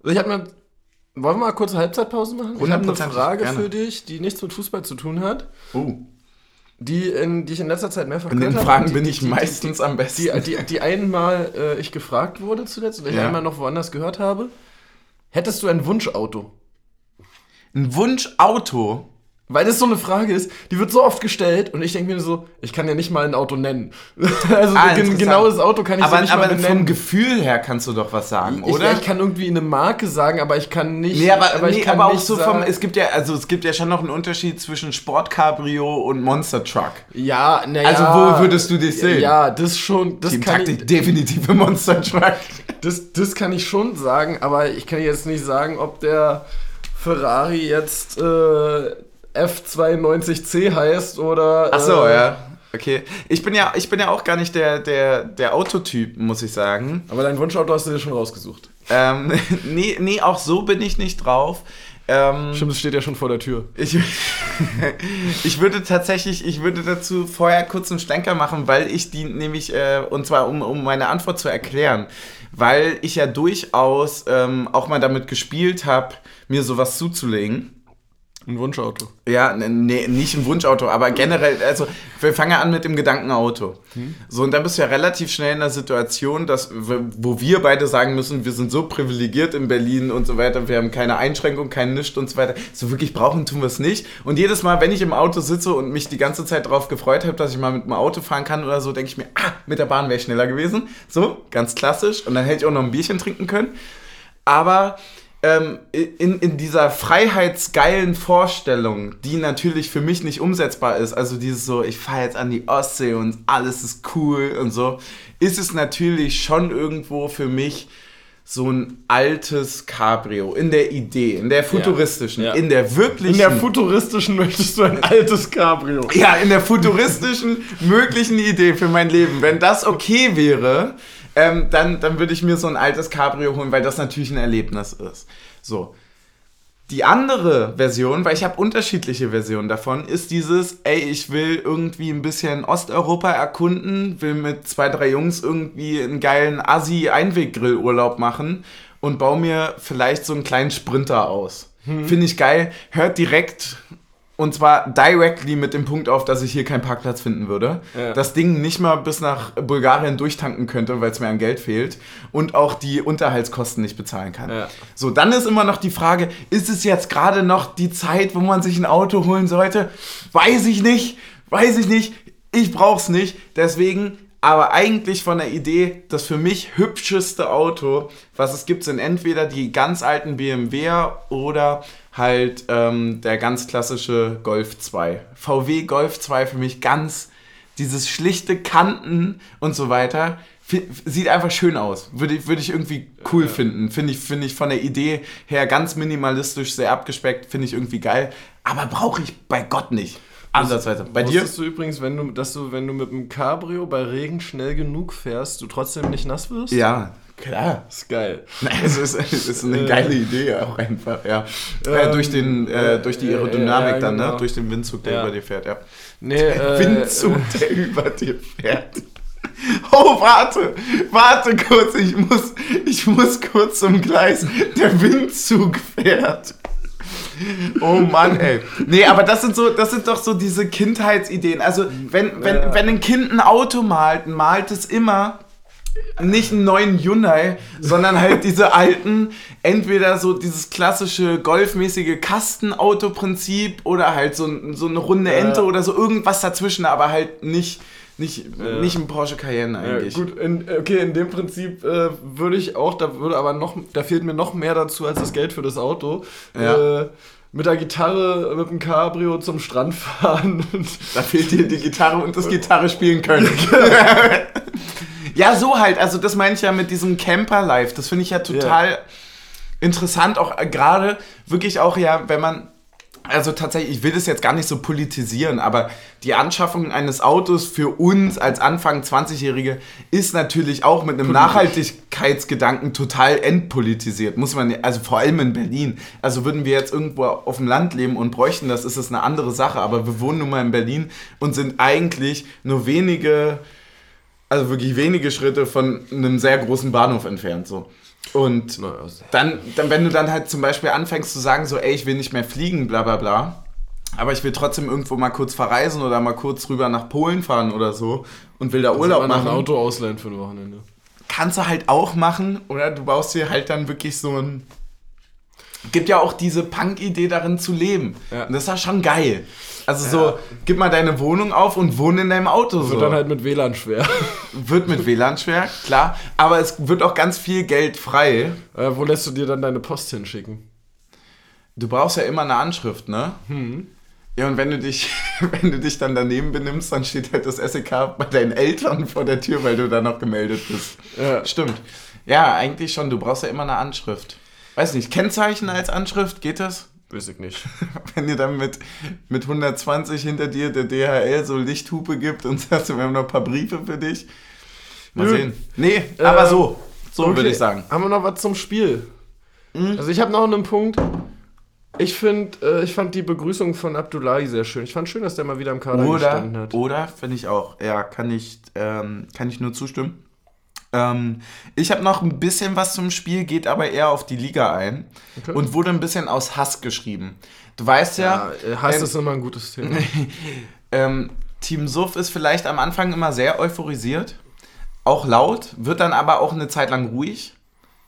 Also ich hab mir. Wollen wir mal kurze Halbzeitpause machen? Ich habe eine Frage gerne. für dich, die nichts mit Fußball zu tun hat, Oh, die, in, die ich in letzter Zeit mehrfach in den gehört habe. Fragen Die- bin die- ich die- meistens am besten. Die, die, die einmal äh, ich gefragt wurde zuletzt und ich Ja. einmal noch woanders gehört habe. Hättest du ein Wunschauto? Ein Wunschauto. Weil das so eine Frage ist, die wird so oft gestellt und ich denke mir so, ich kann ja nicht mal ein Auto nennen. <laughs> also Ah, ein genaues Auto kann ich aber so nicht aber mal vom benennen. Gefühl her kannst du doch was sagen, ich, oder? ich kann irgendwie eine Marke sagen, aber ich kann nicht. nee, aber, ich nee, kann aber auch so vom, es gibt ja, also es gibt ja schon noch einen Unterschied zwischen Sportcabrio und Monster Truck. Ja, naja. Also wo würdest du dich sehen? Ja, das schon, das Team kann Taktik ich, definitiv im Monster Truck. das, das kann ich schon sagen, aber ich kann jetzt nicht sagen, ob der Ferrari jetzt äh, F92C heißt oder. Ach so, äh, ja. Okay. Ich bin ja, ich bin ja auch gar nicht der, der, der Autotyp, muss ich sagen. Aber dein Wunschauto hast du dir schon rausgesucht. Ähm, <laughs> nee, nee, auch so bin ich nicht drauf. Ähm, Stimmt, es steht ja schon vor der Tür. Ich, <laughs> ich würde tatsächlich, ich würde dazu vorher kurz einen Schlenker machen, weil ich die nämlich, äh, und zwar um, um meine Antwort zu erklären, weil ich ja durchaus ähm, auch mal damit gespielt habe, mir sowas zuzulegen. Ein Wunschauto. Ja, nee, nicht ein Wunschauto, aber generell, also wir fangen ja an mit dem Gedankenauto. Hm. So, und dann bist du ja relativ schnell in der Situation, dass, wo wir beide sagen müssen, wir sind so privilegiert in Berlin und so weiter, wir haben keine Einschränkung, kein Nichts und so weiter. So wirklich brauchen tun wir es nicht. Und jedes Mal, wenn ich im Auto sitze und mich die ganze Zeit darauf gefreut habe, dass ich mal mit dem Auto fahren kann oder so, denke ich mir, ah, mit der Bahn wäre ich schneller gewesen. So, ganz klassisch. Und dann hätte ich auch noch ein Bierchen trinken können. Aber ähm, in, in dieser freiheitsgeilen Vorstellung, die natürlich für mich nicht umsetzbar ist, also dieses so, ich fahre jetzt an die Ostsee und alles ist cool und so, ist es natürlich schon irgendwo für mich so ein altes Cabrio in der Idee, in der futuristischen, ja, ja. in der wirklichen. In der futuristischen möchtest du ein <laughs> altes Cabrio. Ja, in der futuristischen möglichen Idee für mein Leben. Wenn das okay wäre, ähm, dann, dann würde ich mir so ein altes Cabrio holen, weil das natürlich ein Erlebnis ist. So. Die andere Version, weil ich habe unterschiedliche Versionen davon, ist dieses, ey, ich will irgendwie ein bisschen Osteuropa erkunden, will mit zwei, drei Jungs irgendwie einen geilen Assi-Einweggrillurlaub machen und baue mir vielleicht so einen kleinen Sprinter aus. Hm. Finde ich geil, hört direkt und zwar directly mit dem Punkt auf, dass ich hier keinen Parkplatz finden würde. Ja. Das Ding nicht mal bis nach Bulgarien durchtanken könnte, weil es mir an Geld fehlt. Und auch die Unterhaltskosten nicht bezahlen kann. Ja. So, dann ist immer noch die Frage, ist es jetzt gerade noch die Zeit, wo man sich ein Auto holen sollte? Weiß ich nicht. Weiß ich nicht. Ich brauch's nicht. Deswegen aber eigentlich von der Idee, das für mich hübscheste Auto, was es gibt, sind entweder die ganz alten BMW oder halt ähm, der ganz klassische Golf 2. VW Golf 2 für mich ganz dieses schlichte Kanten und so weiter. Sieht einfach schön aus. Würde ich, würde ich irgendwie cool ja. finden. Finde ich, find ich von der Idee her ganz minimalistisch, sehr abgespeckt. Finde ich irgendwie geil. Aber brauche ich bei Gott nicht. Ansatzweise. Bei dir? du übrigens, wenn du, dass du, wenn du mit dem Cabrio bei Regen schnell genug fährst, du trotzdem nicht nass wirst? Ja, Klar. Ist geil. <laughs> es, ist, es ist eine geile Idee auch einfach, ja. Ähm, äh, durch, den, äh, durch die Aerodynamik ja, dann, ne? Genau. Durch den Windzug, der ja. über dir fährt, ja. Nee, der äh, Windzug, der über dir fährt. <laughs> Oh, warte, warte kurz, ich muss, ich muss kurz zum Gleis. Der Windzug fährt. Oh Mann, ey. Nee, aber das sind so, das sind doch so diese Kindheitsideen. Also, wenn, wenn, wenn ein Kind ein Auto malt, malt es immer nicht einen neuen Hyundai, sondern halt diese alten, entweder so dieses klassische golfmäßige Kastenauto-Prinzip oder halt so, so eine runde Ente ja. oder so irgendwas dazwischen, aber halt nicht nicht, ja. nicht ein Porsche Cayenne eigentlich. Ja, gut, in, okay, in dem Prinzip äh, würde ich auch, da würde aber noch, da fehlt mir noch mehr dazu als das Geld für das Auto. Ja. Äh, mit der Gitarre, mit dem Cabrio zum Strand fahren. da fehlt dir die Gitarre und das Gitarre spielen können. <laughs> <laughs> Ja, so halt. Also das meine ich ja mit diesem Camper-Life. Das finde ich ja total ja. interessant. Auch äh, gerade wirklich auch ja, wenn man also tatsächlich, ich will das jetzt gar nicht so politisieren, aber die Anschaffung eines Autos für uns als Anfang 20-Jährige ist natürlich auch mit einem. Nachhaltigkeitsgedanken total entpolitisiert. Muss man, also vor allem in Berlin. Also würden wir jetzt irgendwo auf dem Land leben und bräuchten das, ist es eine andere Sache. Aber wir wohnen nun mal in Berlin und sind eigentlich nur wenige also wirklich wenige Schritte von einem sehr großen Bahnhof entfernt. So. Und dann, dann, wenn du dann halt zum Beispiel anfängst zu sagen, so, ey, ich will nicht mehr fliegen, bla bla bla, aber ich will trotzdem irgendwo mal kurz verreisen oder mal kurz rüber nach Polen fahren oder so und will da also Urlaub machen. ein Auto ausleihen für ein Wochenende. Kannst du halt auch machen oder du baust dir halt dann wirklich so ein. Gibt ja auch diese Punk-Idee darin zu leben. Ja. Und das ist ja schon geil. Also ja. so, gib mal deine Wohnung auf und wohne in deinem Auto. Wird so. dann halt mit WLAN schwer. <laughs> Wird mit WLAN schwer, klar. Aber es wird auch ganz viel Geld frei. Äh, wo lässt du dir dann deine Post hinschicken? Du brauchst ja immer eine Anschrift, ne? Hm. Ja, und wenn du dich, <laughs> wenn du dich dann daneben benimmst, dann steht halt das SEK bei deinen Eltern vor der Tür, weil du da noch gemeldet bist. Ja. Stimmt. Ja, eigentlich schon. Du brauchst ja immer eine Anschrift. Weiß nicht, Kennzeichen als Anschrift, geht das? Weiß ich nicht. <laughs> Wenn ihr dann mit, mit 120 hinter dir der DHL so Lichthupe gibt und <laughs> sagst, wir haben noch ein paar Briefe für dich. Mal Nö. sehen. Nee, aber äh, so. So okay. würde ich sagen. Haben wir noch was zum Spiel? Mhm. Also ich habe noch einen Punkt. Ich finde, äh, ich fand die Begrüßung von Abdullahi sehr schön. Ich fand schön, dass der mal wieder im Kader oder, gestanden hat. Oder, finde ich auch. Ja, kann ich, ähm, kann ich nur zustimmen. Ähm, ich habe noch ein bisschen was zum Spiel, geht aber eher auf die Liga ein okay. und wurde ein bisschen aus Hass geschrieben. Du weißt ja. ja äh, Hass ähm, ist immer ein gutes Thema. <laughs> ähm, Team Suff ist vielleicht am Anfang immer sehr euphorisiert, auch laut, wird dann aber auch eine Zeit lang ruhig,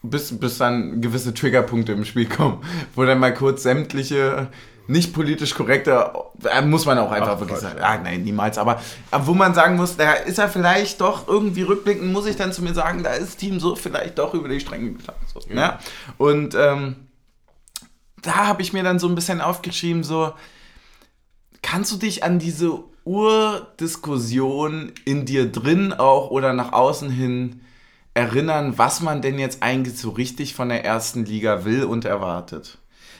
bis, bis dann gewisse Triggerpunkte im Spiel kommen, wo dann mal kurz sämtliche nicht politisch korrekte, äh, muss man auch einfach Ach, wirklich Gott. sagen. Ah, nein, niemals. Aber, aber wo man sagen muss, da ist er vielleicht doch irgendwie rückblickend, muss ich dann zu mir sagen, da ist Team so vielleicht doch über die Stränge geschlagen. So, ja. Ne? Und ähm, da habe ich mir dann so ein bisschen aufgeschrieben, so, kannst du dich an diese Urdiskussion in dir drin auch oder nach außen hin erinnern, was man denn jetzt eigentlich so richtig von der ersten Liga will und erwartet?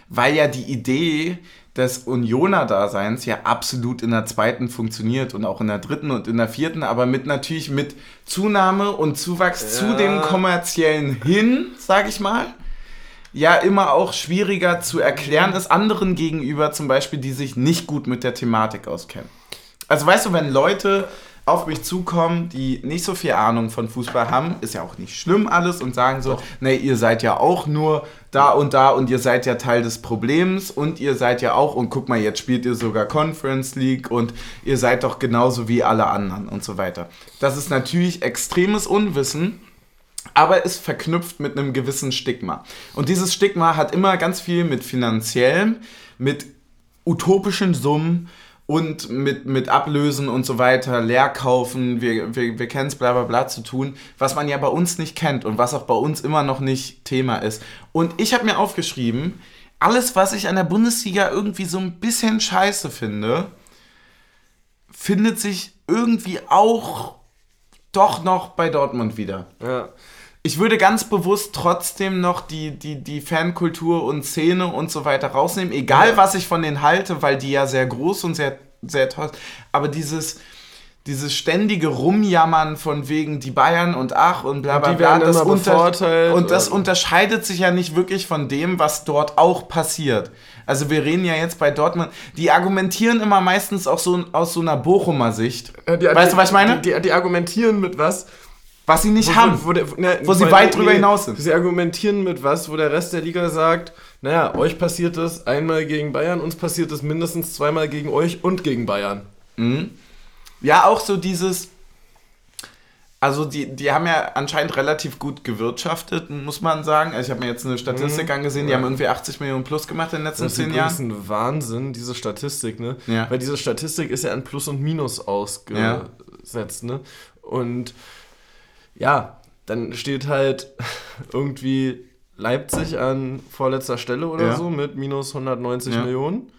Weil ja die Idee des Unioner-Daseins ja absolut in der zweiten funktioniert und auch in der dritten und in der vierten, aber mit natürlich mit Zunahme und Zuwachs ja. zu dem kommerziellen hin, sag ich mal ja immer auch schwieriger zu erklären ist anderen gegenüber, zum Beispiel, die sich nicht gut mit der Thematik auskennen. Also weißt du, wenn Leute auf mich zukommen, die nicht so viel Ahnung von Fußball haben, ist ja auch nicht schlimm alles und sagen so, nee, ihr seid ja auch nur da und da und ihr seid ja Teil des Problems und ihr seid ja auch und guck mal, jetzt spielt ihr sogar Conference League und ihr seid doch genauso wie alle anderen und so weiter. Das ist natürlich extremes Unwissen aber ist verknüpft mit einem gewissen Stigma. Und dieses Stigma hat immer ganz viel mit finanziellem, mit utopischen Summen und mit, mit Ablösen und so weiter, Leerkaufen, wir, wir, wir kennen es bla bla bla zu tun, was man ja bei uns nicht kennt und was auch bei uns immer noch nicht Thema ist. Und ich habe mir aufgeschrieben, alles, was ich an der Bundesliga irgendwie so ein bisschen scheiße finde, findet sich irgendwie auch doch noch bei Dortmund wieder. Ja ich würde ganz bewusst trotzdem noch die, die, die Fankultur und Szene und so weiter rausnehmen, egal ja. was ich von denen halte, weil die ja sehr groß und sehr, sehr toll Aber dieses, dieses ständige Rumjammern von wegen die Bayern und ach und bla bla bla, das, unter und das unterscheidet sich ja nicht wirklich von dem, was dort auch passiert. Also wir reden ja jetzt bei Dortmund, die argumentieren immer meistens auch so aus so einer Bochumer Sicht. Die, weißt die, du, was ich meine? Die, die, argumentieren mit was? Was sie nicht wo, haben. Wo, der, ne, wo sie weit drüber hinaus sind. Sie argumentieren mit was, wo der Rest der Liga sagt, naja, euch passiert es einmal gegen Bayern, uns passiert es mindestens zweimal gegen euch und gegen Bayern. Mhm. Ja, auch so dieses. Also die, die haben ja anscheinend relativ gut gewirtschaftet, muss man sagen. Also ich habe mir jetzt eine Statistik mhm. angesehen, die ja. haben irgendwie 80 Millionen plus gemacht in den letzten zehn Jahren. Das ist ein Wahnsinn, diese Statistik, ne? Ja. Weil diese Statistik ist ja an Plus und Minus ausgesetzt, ja. ne? Und ja, dann steht halt <laughs> irgendwie Leipzig an vorletzter Stelle oder ja. so mit minus 190 ja. Millionen.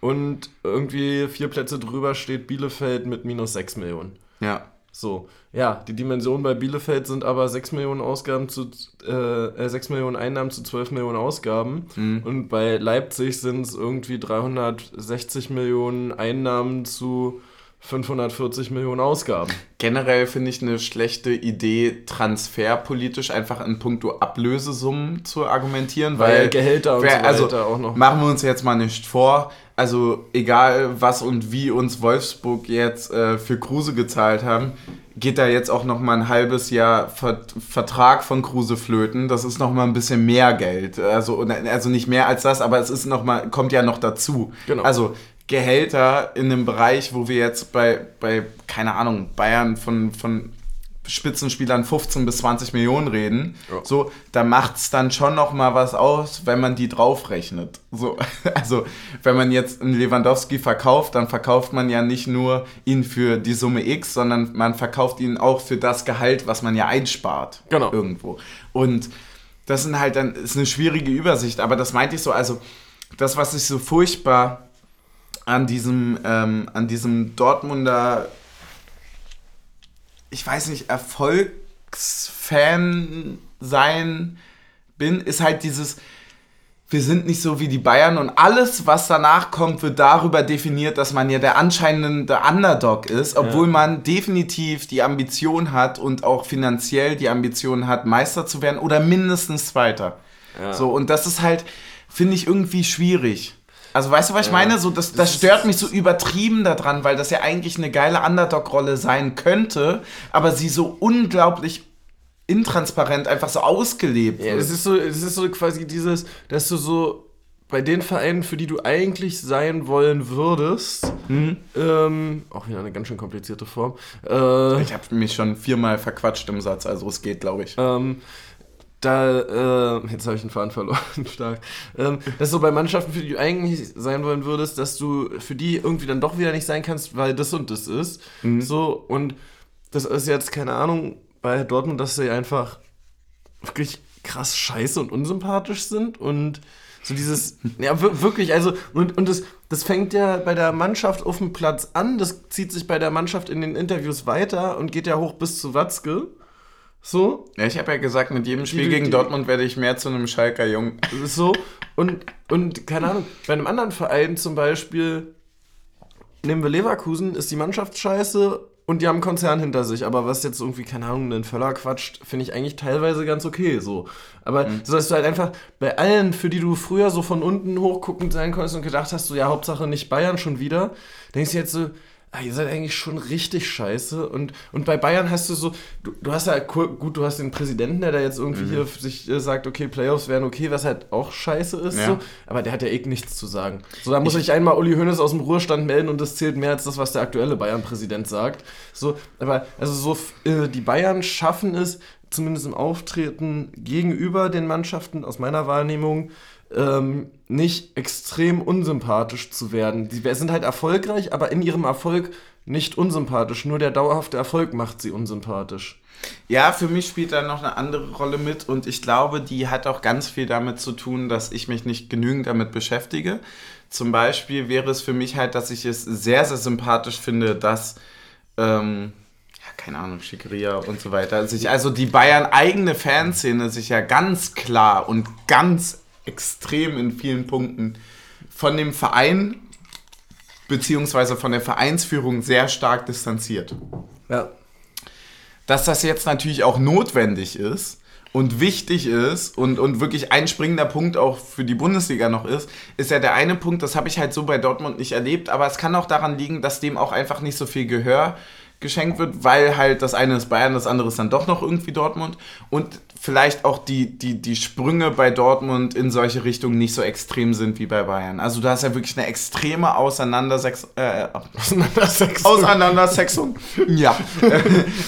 Und irgendwie vier Plätze drüber steht Bielefeld mit minus 6 Millionen. Ja. So, ja, die Dimensionen bei Bielefeld sind aber 6 Millionen Ausgaben zu äh, 6 äh, Millionen Einnahmen zu 12 Millionen Ausgaben. Mhm. Und bei Leipzig sind es irgendwie 360 Millionen Einnahmen zu 540 Millionen Ausgaben. Generell finde ich eine schlechte Idee, transferpolitisch einfach in puncto Ablösesummen zu argumentieren, weil, weil Gehälter und wer, so weiter also, auch noch. Machen wir uns jetzt mal nicht vor. Also egal was und wie uns Wolfsburg jetzt äh, für Kruse gezahlt haben, geht da jetzt auch noch mal ein halbes Jahr Vertrag von Kruse flöten. Das ist noch mal ein bisschen mehr Geld. Also, also nicht mehr als das, aber es ist noch mal, kommt ja noch dazu. Genau. Also Gehälter in einem Bereich, wo wir jetzt bei, bei keine Ahnung, Bayern von, von Spitzenspielern 15 bis 20 Millionen reden, ja. so, da macht es dann schon noch mal was aus, wenn man die draufrechnet. So, <laughs> also, wenn man jetzt einen Lewandowski verkauft, dann verkauft man ja nicht nur ihn für die Summe X, sondern man verkauft ihn auch für das Gehalt, was man ja einspart. Genau. Irgendwo. Und das sind halt dann, ist eine schwierige Übersicht, aber das meinte ich so, also, das, was ich so furchtbar an diesem, ähm, an diesem Dortmunder, ich weiß nicht, Erfolgsfan sein bin, ist halt dieses, wir sind nicht so wie die Bayern und alles, was danach kommt, wird darüber definiert, dass man ja der anscheinende Underdog ist, obwohl ja. man definitiv die Ambition hat und auch finanziell die Ambition hat, Meister zu werden oder mindestens Zweiter. Ja. So, und das ist halt, finde ich, irgendwie schwierig. Also weißt du, was ich ja. meine? So, das, das stört mich so übertrieben daran, weil das ja eigentlich eine geile Underdog-Rolle sein könnte, aber sie so unglaublich intransparent einfach so ausgelebt Ja, wird. es ist so, es ist so quasi dieses, dass du so bei den Vereinen, für die du eigentlich sein wollen würdest, ähm, auch wieder eine ganz schön komplizierte Form, äh, Ich habe mich schon viermal verquatscht im Satz, also es geht, glaube ich. ähm, da, äh, jetzt habe ich den Faden verloren, <laughs> stark. Ähm, dass so bei Mannschaften, für die du eigentlich sein wollen würdest, dass du für die irgendwie dann doch wieder nicht sein kannst, weil das und das ist. So, und das ist jetzt, keine Ahnung, bei Dortmund, dass sie einfach wirklich krass scheiße und unsympathisch sind und so dieses, <laughs> ja, wir- wirklich, also, und, und das, das fängt ja bei der Mannschaft auf dem Platz an, das zieht sich bei der Mannschaft in den Interviews weiter und geht ja hoch bis zu Watzke. So, Ja, ich habe ja gesagt, mit jedem Spiel Die- gegen die- Dortmund werde ich mehr zu einem Schalker Jung. <laughs> so, und, und keine Ahnung, bei einem anderen Verein zum Beispiel, nehmen wir Leverkusen, ist die Mannschaft scheiße und die haben einen Konzern hinter sich. Aber was jetzt irgendwie, keine Ahnung, einen Völler quatscht, finde ich eigentlich teilweise ganz okay so. Aber so, dass du halt einfach bei allen, für die du früher so von unten hochguckend sein konntest und gedacht hast, so ja, Hauptsache nicht Bayern schon wieder, denkst du jetzt so, ah, ihr seid eigentlich schon richtig scheiße. Und, und bei Bayern hast du so, du, du hast ja, gut, du hast den Präsidenten, der da jetzt irgendwie hier sich äh, sagt, okay, Playoffs wären okay, was halt auch scheiße ist, Ja. so. Aber der hat ja eh nichts zu sagen. So, da muss sich einmal Uli Hoeneß aus dem Ruhestand melden und das zählt mehr als das, was der aktuelle Bayern-Präsident sagt. So, aber also so, äh, die Bayern schaffen es, zumindest im Auftreten gegenüber den Mannschaften aus meiner Wahrnehmung, ähm, nicht extrem unsympathisch zu werden. Die sind halt erfolgreich, aber in ihrem Erfolg nicht unsympathisch. Nur der dauerhafte Erfolg macht sie unsympathisch. Ja, für mich spielt da noch eine andere Rolle mit und ich glaube, die hat auch ganz viel damit zu tun, dass ich mich nicht genügend damit beschäftige. Zum Beispiel wäre es für mich halt, dass ich es sehr, sehr sympathisch finde, dass, ähm, ja, keine Ahnung, Schickeria und so weiter, sich also die Bayern eigene Fanszene sich ja ganz klar und ganz extrem in vielen Punkten von dem Verein beziehungsweise von der Vereinsführung sehr stark distanziert Ja. dass das jetzt natürlich auch notwendig ist und wichtig ist und, und wirklich ein springender Punkt auch für die Bundesliga noch ist, ist ja der eine Punkt, das habe ich halt so bei Dortmund nicht erlebt, aber es kann auch daran liegen, dass dem auch einfach nicht so viel Gehör geschenkt wird, weil halt das eine ist Bayern, das andere ist dann doch noch irgendwie Dortmund und vielleicht auch die, die, die Sprünge bei Dortmund in solche Richtungen nicht so extrem sind wie bei Bayern. Also du hast ja wirklich eine extreme Auseinandersetzung, äh, Auseinandersetzung. Auseinandersetzung. Ja.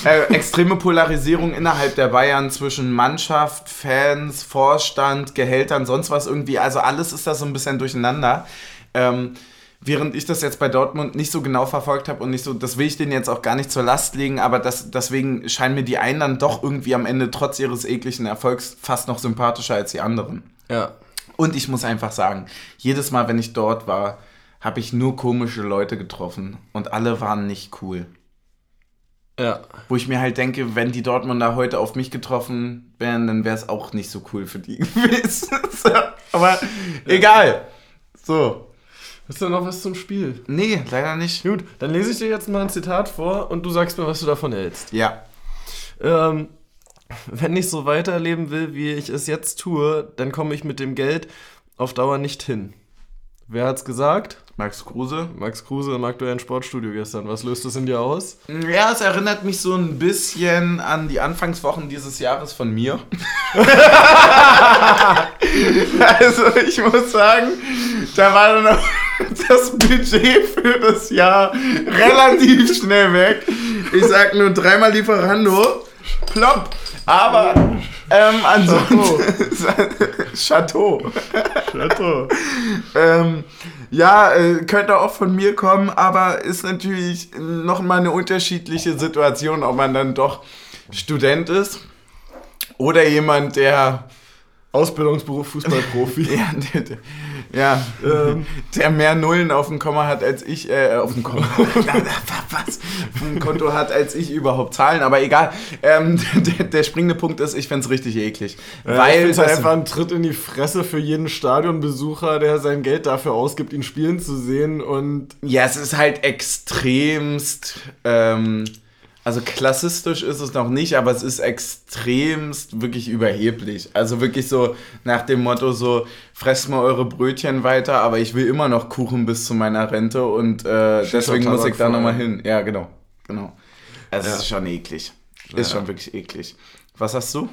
äh, extreme Polarisierung innerhalb der Bayern zwischen Mannschaft, Fans, Vorstand, Gehältern, sonst was irgendwie. Also alles ist da so ein bisschen durcheinander. Ähm, während ich das jetzt bei Dortmund nicht so genau verfolgt habe und nicht so, das will ich denen jetzt auch gar nicht zur Last legen, aber das, deswegen scheinen mir die einen dann doch irgendwie am Ende trotz ihres ekligen Erfolgs fast noch sympathischer als die anderen. Ja. Und ich muss einfach sagen, jedes Mal, wenn ich dort war, habe ich nur komische Leute getroffen und alle waren nicht cool. Ja. Wo ich mir halt denke, wenn die Dortmunder heute auf mich getroffen wären, dann wäre es auch nicht so cool für die <laughs> gewesen. <laughs> so, aber egal. So. Hast du noch was zum Spiel? Nee, leider nicht. Gut, dann lese ich dir jetzt mal ein Zitat vor und du sagst mir, was du davon hältst. Ja. Ähm, wenn ich so weiterleben will, wie ich es jetzt tue, dann komme ich mit dem Geld auf Dauer nicht hin. Wer hat's gesagt? Max Kruse. Max Kruse im aktuellen Sportstudio gestern. Was löst es in dir aus? Ja, es erinnert mich so ein bisschen an die Anfangswochen dieses Jahres von mir. <laughs> <laughs> also ich muss sagen, da war dann auch <laughs> das Budget für das Jahr relativ schnell weg. Ich sag nur dreimal Lieferando, plopp. Aber ähm, ansonsten Chateau. <laughs> Chateau. Ähm, ja, äh, könnte auch von mir kommen, aber ist natürlich nochmal eine unterschiedliche Situation, ob man dann doch Student ist oder jemand, der, Ausbildungsberuf Fußballprofi. <laughs> ja, der, der, ja, ähm, der mehr Nullen auf dem Komma hat als ich, äh, auf dem Komma, <laughs> was, dem Konto hat als ich überhaupt zahlen, aber egal. Ähm, <laughs> der, der springende Punkt ist, ich find's richtig eklig. Weil weil es einfach ein Tritt in die Fresse für jeden Stadionbesucher, der sein Geld dafür ausgibt, ihn spielen zu sehen und Ja, es ist halt extremst, ähm, also klassistisch ist es noch nicht, aber es ist extremst wirklich überheblich. Also wirklich so nach dem Motto so, fresst mal eure Brötchen weiter, aber ich will immer noch Kuchen bis zu meiner Rente und äh, deswegen muss ich da nochmal hin. Ja, genau, genau. Also es Ja. ist schon eklig. Ist Ja. schon wirklich eklig. Was hast du?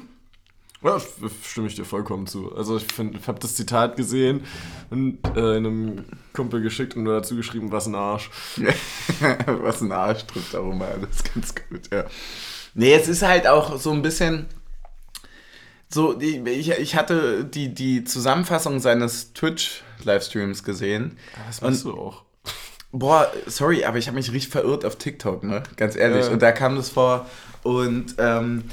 Ja, stimme ich dir vollkommen zu. Also ich, ich habe das Zitat gesehen und äh, einem Kumpel geschickt und nur dazu geschrieben, was ein Arsch. <laughs> was ein Arsch trifft auch immer alles ganz gut, ja. Nee, es ist halt auch so ein bisschen so, ich, ich hatte die, die Zusammenfassung seines Twitch-Livestreams gesehen. Ja, das weißt du auch. Boah, sorry, aber ich habe mich richtig verirrt auf TikTok, ne? Ganz ehrlich. Ja. Und da kam das vor. Und ähm,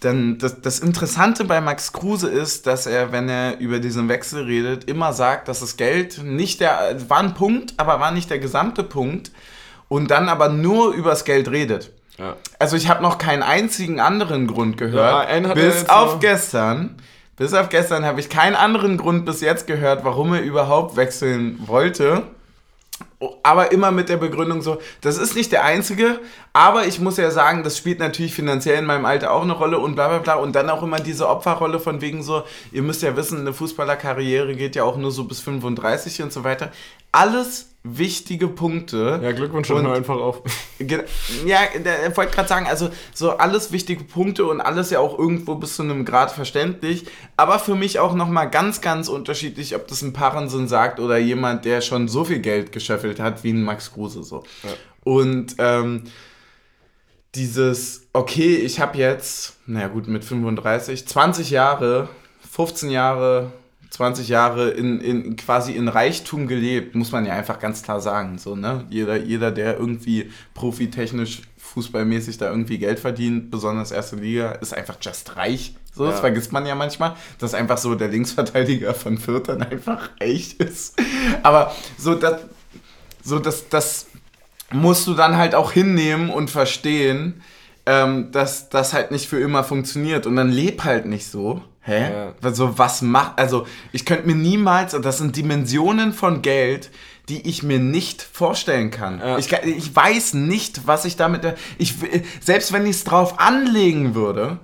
dann das, das Interessante bei Max Kruse ist, dass er, wenn er über diesen Wechsel redet, immer sagt, dass das Geld nicht der, war ein Punkt, aber war nicht der gesamte Punkt und dann aber nur übers Geld redet. Ja. Also ich habe noch keinen einzigen anderen Grund gehört, ja, bis auf noch. gestern. Bis auf gestern habe ich keinen anderen Grund bis jetzt gehört, warum er überhaupt wechseln wollte aber immer mit der Begründung so, das ist nicht der einzige, aber ich muss ja sagen, das spielt natürlich finanziell in meinem Alter auch eine Rolle und bla bla bla und dann auch immer diese Opferrolle von wegen so, ihr müsst ja wissen, eine Fußballerkarriere geht ja auch nur so bis 35 und so weiter. Alles wichtige Punkte. Ja, Glückwunsch schon einfach auf. Ja, ich wollte gerade sagen, also so alles wichtige Punkte und alles ja auch irgendwo bis zu einem Grad verständlich, aber für mich auch nochmal ganz, ganz unterschiedlich, ob das ein Parensen sagt oder jemand, der schon so viel Geld geschöffelt hat wie ein Max Kruse so. Ja. Und ähm, dieses, okay, ich habe jetzt, naja gut, mit 35, 20 Jahre, 15 Jahre 20 Jahre in, in quasi in Reichtum gelebt, muss man ja einfach ganz klar sagen. So, ne? jeder, jeder, der irgendwie profitechnisch, fußballmäßig da irgendwie Geld verdient, besonders erste Liga, ist einfach just reich. So, ja. das vergisst man ja manchmal, dass einfach so der Linksverteidiger von Fürth dann einfach reich ist. Aber so, das, so das, das musst du dann halt auch hinnehmen und verstehen, ähm, dass das halt nicht für immer funktioniert. Und dann leb halt nicht so. Hä? Ja. Also was macht, also ich könnte mir niemals, das sind Dimensionen von Geld, die ich mir nicht vorstellen kann. Ja. Ich, ich weiß nicht, was ich damit, ich, selbst wenn ich es drauf anlegen würde,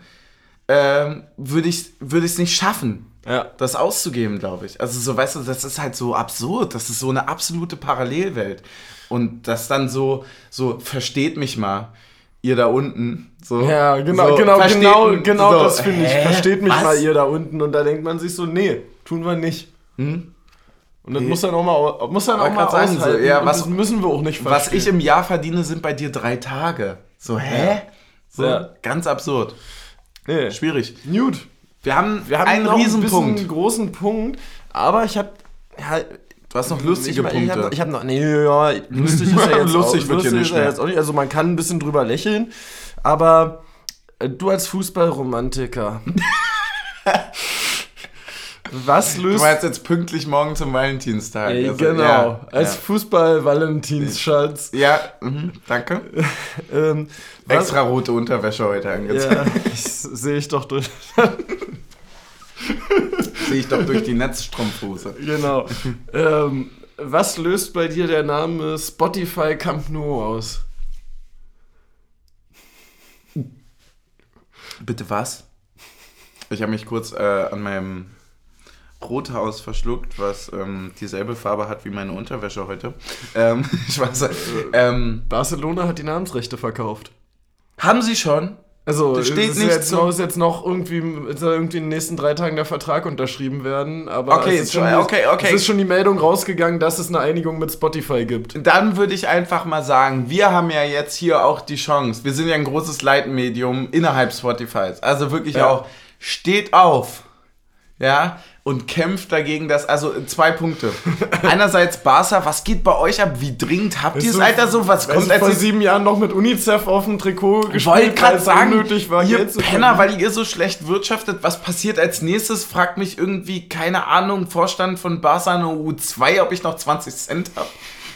ähm, würde ich es würd nicht schaffen, ja. das auszugeben, glaube ich. Also so, weißt du, das ist halt so absurd, das ist so eine absolute Parallelwelt. Und das dann so, so, versteht mich mal ihr da unten. So, ja, genau, so, genau, genau, genau so, das finde ich. Versteht mich was? mal ihr da unten. Und da denkt man sich so, nee, tun wir nicht. Hm? Und das nee. muss dann auch mal, muss dann auch mal aushalten. So, ja, was, das müssen wir auch nicht verstehen. Was ich im Jahr verdiene, sind bei dir drei Tage. So, hä? Ja. So, ja. ganz absurd. Nee. Schwierig. Newt. Wir haben, wir haben einen Riesenpunkt. einen großen Punkt, aber ich habe ja, Du hast noch lustige ich, Punkte. Ich habe hab noch, nee, ja, lustig ist ja <laughs> jetzt lustig auch, wird lustig hier nicht, ja jetzt auch nicht. Also man kann ein bisschen drüber lächeln, aber äh, du als Fußballromantiker. <laughs> Was löst. Du meinst jetzt pünktlich morgen zum Valentinstag. Ey, also, genau, ja, als ja. Fußball-Valentinsschatz. Ja, mh, danke. <laughs> ähm, Extra rote Unterwäsche heute angezogen. Ja, sehe ich doch durch. Sehe ich doch durch die Netzstrumpfhose. Genau. ähm, was löst bei dir der Name Spotify Camp Nou aus? Bitte was? Ich habe mich kurz äh, an meinem Rothaus verschluckt, was ähm, dieselbe Farbe hat wie meine Unterwäsche heute. Ähm, <laughs> ich weiß, ähm, Barcelona hat die Namensrechte verkauft. Haben sie schon? Also das steht nicht jetzt, muss jetzt noch irgendwie, irgendwie in den nächsten drei Tagen der Vertrag unterschrieben werden, aber okay, es, ist schon, okay, okay. es ist schon die Meldung rausgegangen, dass es eine Einigung mit Spotify gibt. Dann würde ich einfach mal sagen, wir haben ja jetzt hier auch die Chance. Wir sind ja ein großes Leitmedium innerhalb Spotifys. Also wirklich ja. auch, steht auf. Ja, und kämpft dagegen, dass, also zwei Punkte. Einerseits Barca, was geht bei euch ab? Wie dringend habt ihr es, Alter, so? Was kommt als vor sieben Jahren noch mit UNICEF auf dem Trikot gespielt, wollte gerade sagen, unnötig war, ihr Penner, weil ihr so schlecht wirtschaftet. Was passiert als nächstes? Fragt mich irgendwie, keine Ahnung, Vorstand von Barca eine U2, ob ich noch 20 Cent habe.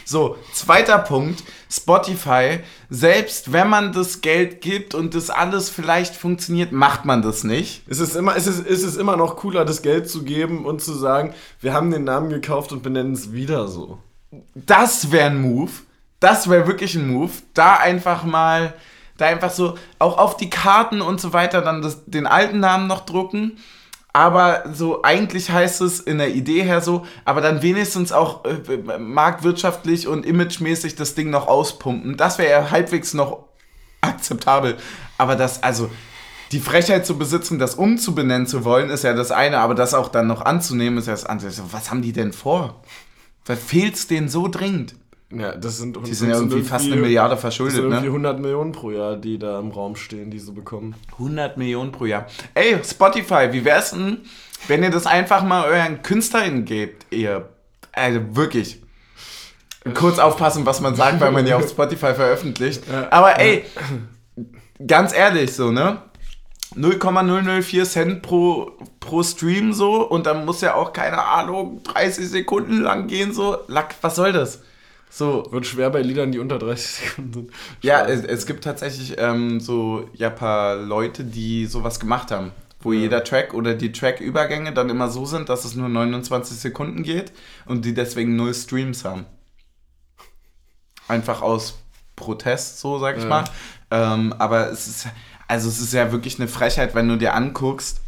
So, zweiter Punkt, Spotify. Selbst wenn man das Geld gibt und das alles vielleicht funktioniert, macht man das nicht. Es ist, immer, es, ist, es ist immer noch cooler, das Geld zu geben und zu sagen, wir haben den Namen gekauft und benennen es wieder so. Das wäre ein Move. Das wäre wirklich ein Move. Da einfach mal, da einfach so auch auf die Karten und so weiter dann das, den alten Namen noch drucken aber so eigentlich heißt es in der Idee her so, aber dann wenigstens auch äh, marktwirtschaftlich und imagemäßig das Ding noch auspumpen. Das wäre ja halbwegs noch akzeptabel. Aber das, also, die Frechheit zu besitzen, das umzubenennen zu wollen, ist ja das eine, aber das auch dann noch anzunehmen, ist ja das andere. Was haben die denn vor? Was fehlt's denen so dringend? Ja, das sind, Die sind ja irgendwie fast eine Milliarde verschuldet, das sind irgendwie ne? 100 Millionen pro Jahr, die da im Raum stehen, die sie bekommen. 100 Millionen pro Jahr. Ey, Spotify, wie wär's denn, wenn ihr das einfach mal euren KünstlerInnen gebt, ihr, also wirklich. Kurz aufpassen, was man sagt, weil man ja auf <laughs> Spotify veröffentlicht. Aber ey, ganz ehrlich so, ne? 0,004 Cent pro, pro Stream so und dann muss ja auch, keine Ahnung, 30 Sekunden lang gehen so. Lack, was soll das? So, Wird schwer bei Liedern, die unter 30 Sekunden sind. ja, es, es gibt tatsächlich ähm, so ja, paar Leute, die sowas gemacht haben. Wo jeder Track oder die Track-Übergänge dann immer so sind, dass es nur 29 Sekunden geht und die deswegen null Streams haben. Einfach aus Protest, so sag ich Ja. mal. Ähm, aber es ist, also es ist ja wirklich eine Frechheit, wenn du dir anguckst,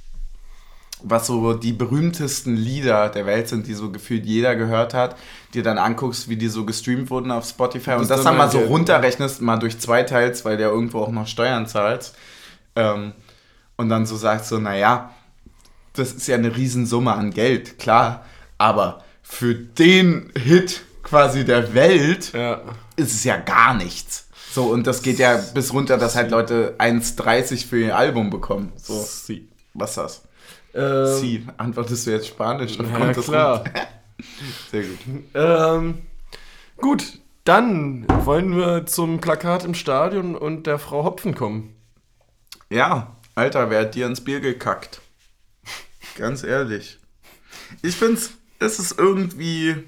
was so die berühmtesten Lieder der Welt sind, die so gefühlt jeder gehört hat, dir dann anguckst, wie die so gestreamt wurden auf Spotify und Das das dann mal so runterrechnest, mal durch zwei teils, weil du ja irgendwo auch noch Steuern zahlst. Ähm, und dann so sagst so, naja, das ist ja eine Riesensumme an Geld, klar, aber für den Hit quasi der Welt Ja. ist es ja gar nichts. So, und das geht ja bis runter, dass halt Leute 1,30 für ihr Album bekommen. So, was ist das? Ähm, Sie, antwortest du jetzt Spanisch? Dann Ja, das klar. <laughs> Sehr gut. Ähm, gut, dann wollen wir zum Plakat im Stadion und der Frau Hopfen kommen. Ja, Alter, wer hat dir ins Bier gekackt? Ganz ehrlich. Ich find's, es ist irgendwie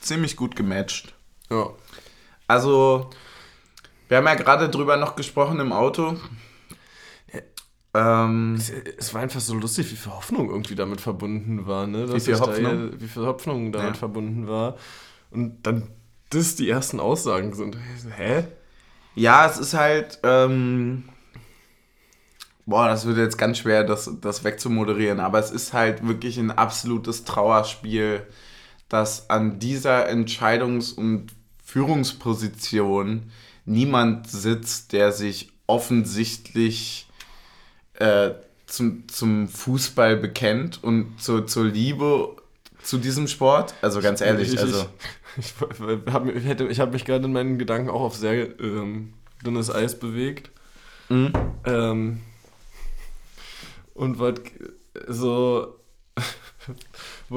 ziemlich gut gematcht. Ja. Also, wir haben ja gerade drüber noch gesprochen im Auto. Ähm, Es, es war einfach so lustig, wie viel Hoffnung irgendwie damit verbunden war, ne? Dass viel ich da Hoffnung? hier- wie viel Hoffnung damit Ja. verbunden war. Und dann das die ersten Aussagen sind. Hä? Ja, es ist halt, ähm, boah, das wird jetzt ganz schwer, das, das wegzumoderieren, aber es ist halt wirklich ein absolutes Trauerspiel, dass an dieser Entscheidungs- und Führungsposition niemand sitzt, der sich offensichtlich äh, zum, zum Fußball bekennt und zu, zur Liebe zu diesem Sport. Also ganz ehrlich, ich, also. Ich, ich habe ich hätte- ich hab mich gerade in meinen Gedanken auch auf sehr ähm, dünnes Eis bewegt. Mhm. Ähm, und wollte so. <laughs>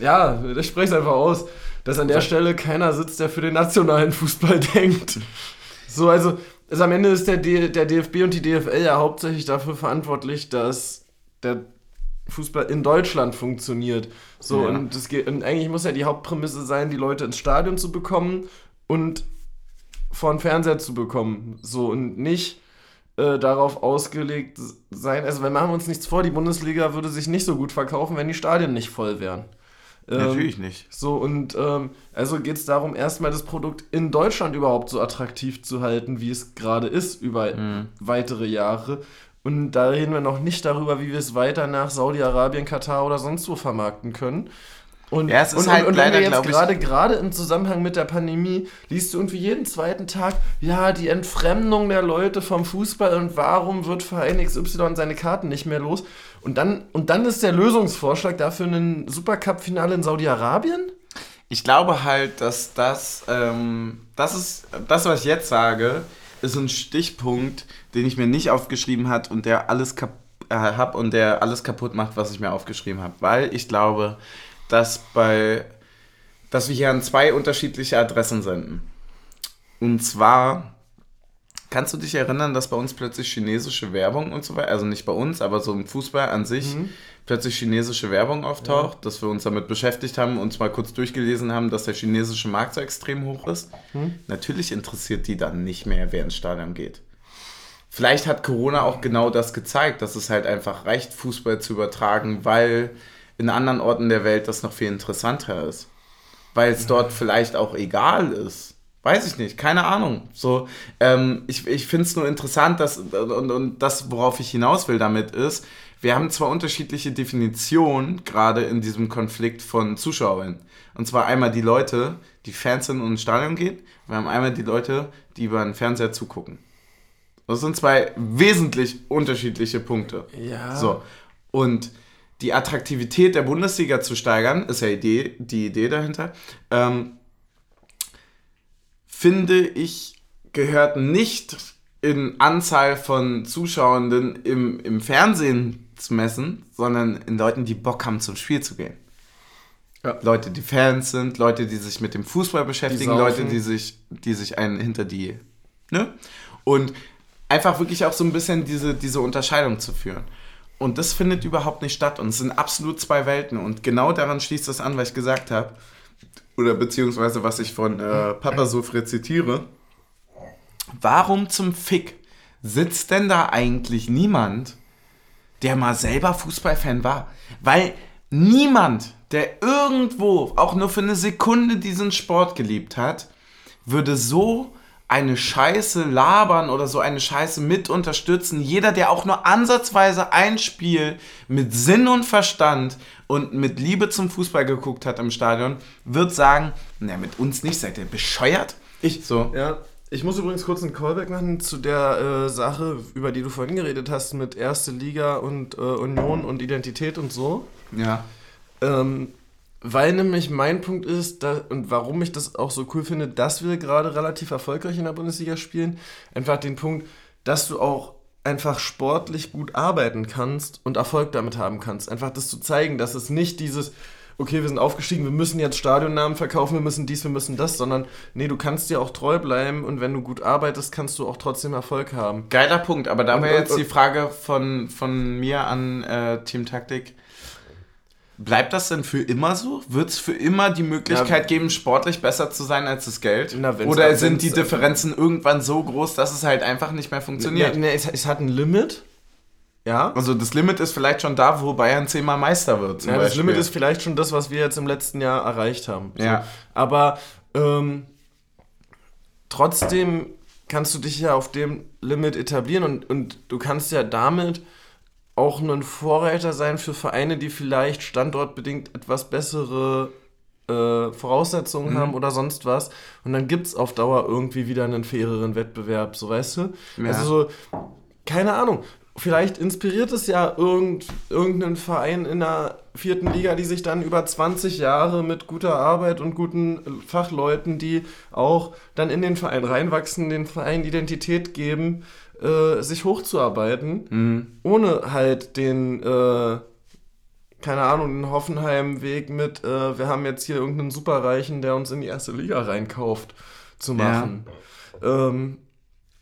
ja, ich spreche es einfach aus, dass an der Stelle keiner sitzt, der für den nationalen Fußball <laughs> denkt. So, also, also am Ende ist der, D, der DFB und die DFL ja hauptsächlich dafür verantwortlich, dass der Fußball in Deutschland funktioniert. So, Ja. und, das geht, und eigentlich muss ja die Hauptprämisse sein, die Leute ins Stadion zu bekommen und vor den Fernseher zu bekommen. So, und nicht äh, darauf ausgelegt sein. Also, wir machen uns nichts vor, die Bundesliga würde sich nicht so gut verkaufen, wenn die Stadien nicht voll wären. Ähm, Natürlich nicht. So, und ähm, also geht es darum, erstmal das Produkt in Deutschland überhaupt so attraktiv zu halten, wie es gerade ist, über Mhm. weitere Jahre. Und da reden wir noch nicht darüber, wie wir es weiter nach Saudi-Arabien, Katar oder sonst wo vermarkten können. Und, Ja, es ist und, halt und, und leider, glaub jetzt gerade gerade im Zusammenhang mit der Pandemie liest du irgendwie jeden zweiten Tag, ja, die Entfremdung der Leute vom Fußball und warum wird Verein XY seine Karten nicht mehr los? Und dann, und dann ist der Lösungsvorschlag dafür ein Supercup-Finale in Saudi-Arabien? Ich glaube halt, dass das, ähm, das ist, das, was ich jetzt sage, ist ein Stichpunkt, den ich mir nicht aufgeschrieben hat und der alles kap äh, hab und der alles kaputt macht, was ich mir aufgeschrieben habe. Weil ich glaube, dass bei, dass wir hier an zwei unterschiedliche Adressen senden. Und zwar, kannst du dich erinnern, dass bei uns plötzlich chinesische Werbung und so weiter, also nicht bei uns, aber so im Fußball an sich, plötzlich chinesische Werbung auftaucht, dass wir uns damit beschäftigt haben, uns mal kurz durchgelesen haben, dass der chinesische Markt so extrem hoch ist. Natürlich interessiert die dann nicht mehr, wer ins Stadion geht. Vielleicht hat Corona auch genau das gezeigt, dass es halt einfach reicht, Fußball zu übertragen, weil in anderen Orten der Welt das noch viel interessanter ist. Weil es dort vielleicht auch egal ist. Weiß ich nicht, keine Ahnung. So, ähm, ich ich finde es nur interessant, dass, und, und das, worauf ich hinaus will damit ist, wir haben zwar unterschiedliche Definitionen, gerade in diesem Konflikt von Zuschauern. Und zwar einmal die Leute, die Fans sind und ins Stadion gehen, wir haben einmal die Leute, die über den Fernseher zugucken. Das sind zwei wesentlich unterschiedliche Punkte. Ja. So. Und die Attraktivität der Bundesliga zu steigern, ist ja Idee, die Idee dahinter, ähm, finde ich, gehört nicht in Anzahl von Zuschauenden im, im Fernsehen zu messen, sondern in Leuten, die Bock haben, zum Spiel zu gehen. Ja. Leute, die Fans sind, Leute, die sich mit dem Fußball beschäftigen, saufen. Leute, die sich, die sich einen hinter die, ne? Und einfach wirklich auch so ein bisschen diese, diese Unterscheidung zu führen. Und das findet überhaupt nicht statt. Und es sind absolut zwei Welten. Und genau daran schließt das an, was ich gesagt habe. Oder beziehungsweise was ich von äh, Papa so rezitiere. Warum zum Fick sitzt denn da eigentlich niemand, der mal selber Fußballfan war? Weil niemand, der irgendwo auch nur für eine Sekunde diesen Sport geliebt hat, würde so eine Scheiße labern oder so eine Scheiße mit unterstützen. Jeder, der auch nur ansatzweise ein Spiel mit Sinn und Verstand und mit Liebe zum Fußball geguckt hat im Stadion, wird sagen, na, mit uns nicht, seid ihr bescheuert? Ich, So. Ja, ich muss übrigens kurz einen Callback machen zu der äh, Sache, über die du vorhin geredet hast, mit Erste Liga und äh, Union und Identität und so. Ja. Ähm, weil nämlich mein Punkt ist, da, und warum ich das auch so cool finde, dass wir gerade relativ erfolgreich in der Bundesliga spielen, einfach den Punkt, dass du auch einfach sportlich gut arbeiten kannst und Erfolg damit haben kannst. Einfach das zu zeigen, dass es nicht dieses, okay, wir sind aufgestiegen, wir müssen jetzt Stadionnamen verkaufen, wir müssen dies, wir müssen das, sondern nee, du kannst dir auch treu bleiben und wenn du gut arbeitest, kannst du auch trotzdem Erfolg haben. Geiler Punkt, aber da wäre und- jetzt und- die Frage von, von mir an äh, Team Taktik. Bleibt das denn für immer so? Wird es für immer die Möglichkeit geben, sportlich besser zu sein als das Geld? Na, Oder sind die Differenzen irgendwann so groß, dass es halt einfach nicht mehr funktioniert? Nee, nee, es, es hat ein Limit. Ja. Also das Limit ist vielleicht schon da, wo Bayern zehnmal Meister wird. Ja, das Beispiel. Limit ist vielleicht schon das, was wir jetzt im letzten Jahr erreicht haben. So. Ja. Aber ähm, trotzdem kannst du dich ja auf dem Limit etablieren und, und du kannst ja damit auch ein Vorreiter sein für Vereine, die vielleicht standortbedingt etwas bessere äh, Voraussetzungen Mhm. haben oder sonst was. Und dann gibt es auf Dauer irgendwie wieder einen faireren Wettbewerb, so weißt du? Ja. Also so, keine Ahnung. Vielleicht inspiriert es ja irgend, irgendeinen Verein in der vierten Liga, die sich dann über 20 Jahre mit guter Arbeit und guten Fachleuten, die auch dann in den Verein reinwachsen, den Verein Identität geben, äh, sich hochzuarbeiten, Mhm. ohne halt den, äh, keine Ahnung, den Hoffenheim-Weg mit, äh, wir haben jetzt hier irgendeinen Superreichen, der uns in die erste Liga reinkauft, zu machen. Ähm,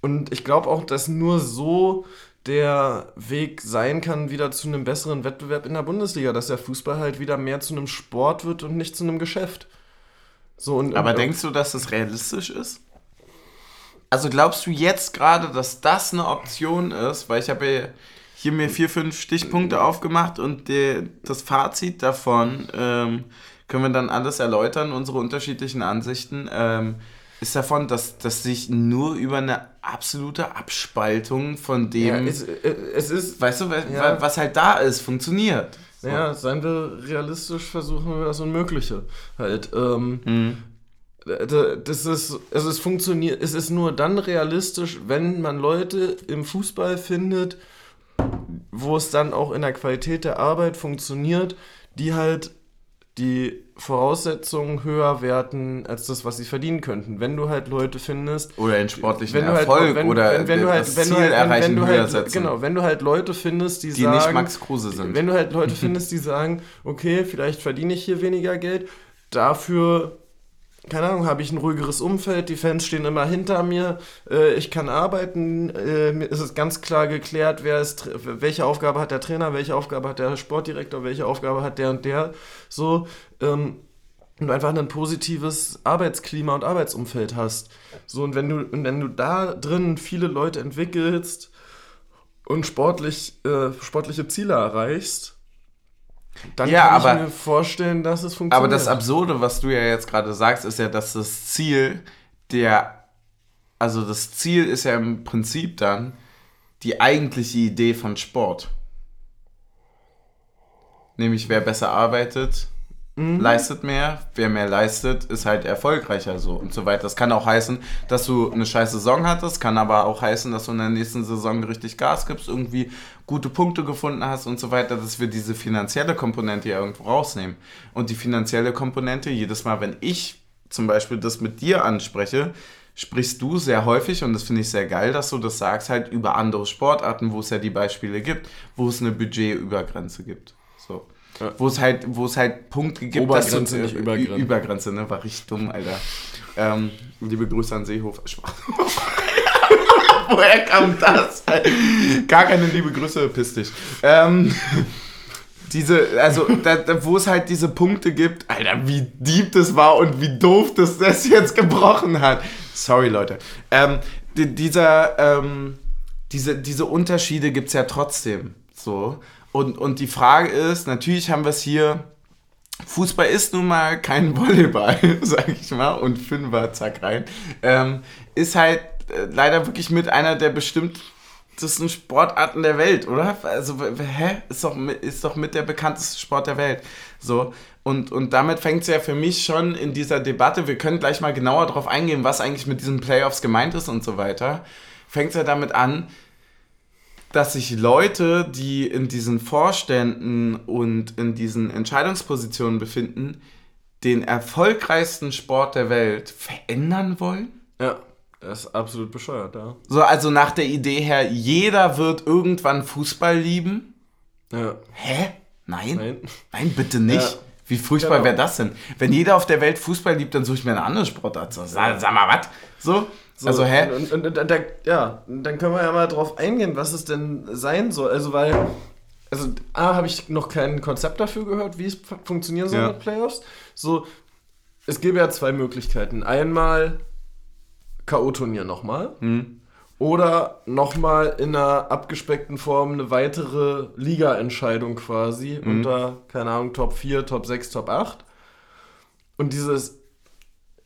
und ich glaube auch, dass nur so der Weg sein kann, wieder zu einem besseren Wettbewerb in der Bundesliga, dass der Fußball halt wieder mehr zu einem Sport wird und nicht zu einem Geschäft. So, und, Aber und, denkst du, dass das realistisch ist? Also glaubst du jetzt gerade, dass das eine Option ist? Weil ich habe ja hier mir vier, fünf Stichpunkte aufgemacht und der, das Fazit davon ähm, können wir dann alles erläutern, unsere unterschiedlichen Ansichten. Ähm, ist davon, dass, dass sich nur über eine absolute Abspaltung von dem, ja, es, äh, es ist, weißt du, wa- Ja. was halt da ist, funktioniert. So. ja, seien wir realistisch, versuchen wir das Unmögliche. Halt, ähm, Mhm. D- Das ist, also es funktioniert, es ist nur dann realistisch, wenn man Leute im Fußball findet, wo es dann auch in der Qualität der Arbeit funktioniert, die halt die Voraussetzungen höher werten als das, was sie verdienen könnten. Wenn du halt Leute findest, Oder den sportlichen wenn halt, Erfolg wenn, oder wenn, wenn du halt, das wenn Ziel halt, erreichen, wenn du höher halt, setzen. genau, wenn du halt Leute findest, die, die sagen, nicht Max Kruse sind. wenn du halt Leute findest, die sagen, okay, vielleicht verdiene ich hier weniger Geld, dafür, keine Ahnung, habe ich ein ruhigeres Umfeld, die Fans stehen immer hinter mir, äh, ich kann arbeiten, äh, mir ist es ganz klar geklärt, wer ist, welche Aufgabe hat der Trainer, welche Aufgabe hat der Sportdirektor, welche Aufgabe hat der und der, so, ähm, und einfach ein positives Arbeitsklima und Arbeitsumfeld hast. So, und wenn du, und wenn du da drin viele Leute entwickelst und sportlich, äh, sportliche Ziele erreichst, dann Ja, kann aber- ich mir vorstellen, dass es funktioniert. Aber das Absurde, was du ja jetzt gerade sagst, ist ja, dass das Ziel der, also das Ziel ist ja im Prinzip dann die eigentliche Idee von Sport. Nämlich wer besser arbeitet, mhm. leistet mehr. Wer mehr leistet, ist halt erfolgreicher so und so weiter. Das kann auch heißen, dass du eine scheiß Saison hattest, kann aber auch heißen, dass du in der nächsten Saison richtig Gas gibst, irgendwie gute Punkte gefunden hast und so weiter, dass wir diese finanzielle Komponente ja irgendwo rausnehmen. Und die finanzielle Komponente, jedes Mal, wenn ich zum Beispiel das mit dir anspreche, sprichst du sehr häufig, und das finde ich sehr geil, dass du das sagst, halt über andere Sportarten, wo es ja die Beispiele gibt, wo es eine Budgetübergrenze gibt. Ja. Wo es halt, wo es halt Punkte gibt, Obergrenze, dass du, nicht Übergrenze. Übergrenze, ne? War richtig dumm, Alter. Ähm, liebe Grüße an Seehofer. <laughs> Woher kam das? Gar keine liebe Grüße, piss dich. Ähm, diese, also, da, da, wo es halt diese Punkte gibt, Alter, wie deep das war und wie doof das das jetzt gebrochen hat. Sorry, Leute. Ähm, die, dieser, ähm, diese, diese Unterschiede gibt es ja trotzdem. So. Und, und die Frage ist, natürlich haben wir es hier. Fußball ist nun mal kein <laughs> Volleyball, sag ich mal, und Fünfer, zack rein. Ähm, ist halt äh, leider wirklich mit einer der bestimmtesten Sportarten der Welt, oder? Also, hä? Ist doch, ist doch mit der bekannteste Sport der Welt. So. Und, und damit fängt es ja für mich schon in dieser Debatte, wir können gleich mal genauer darauf eingehen, was eigentlich mit diesen Playoffs gemeint ist und so weiter. Fängt es ja damit an, dass sich Leute, die in diesen Vorständen und in diesen Entscheidungspositionen befinden, den erfolgreichsten Sport der Welt verändern wollen? Ja, das ist absolut bescheuert, ja. So, also nach der Idee her, jeder wird irgendwann Fußball lieben? Ja. Hä? Nein? Nein, Nein bitte nicht. Ja. Wie furchtbar genau. wäre das denn? Wenn jeder auf der Welt Fußball liebt, dann suche ich mir eine andere Sportart. So, sag, sag mal, was? So? So, also, hä? Und, und, und, und, ja, dann können wir ja mal drauf eingehen, was es denn sein soll. Also, weil, also, A, habe ich noch kein Konzept dafür gehört, wie es funktionieren soll ja. mit Playoffs. So, es gäbe ja zwei Möglichkeiten. Einmal K.O.-Turnier nochmal. Hm. Oder nochmal in einer abgespeckten Form eine weitere Liga-Entscheidung quasi mhm. unter, keine Ahnung, Top 4, Top 6, Top 8. Und dieses,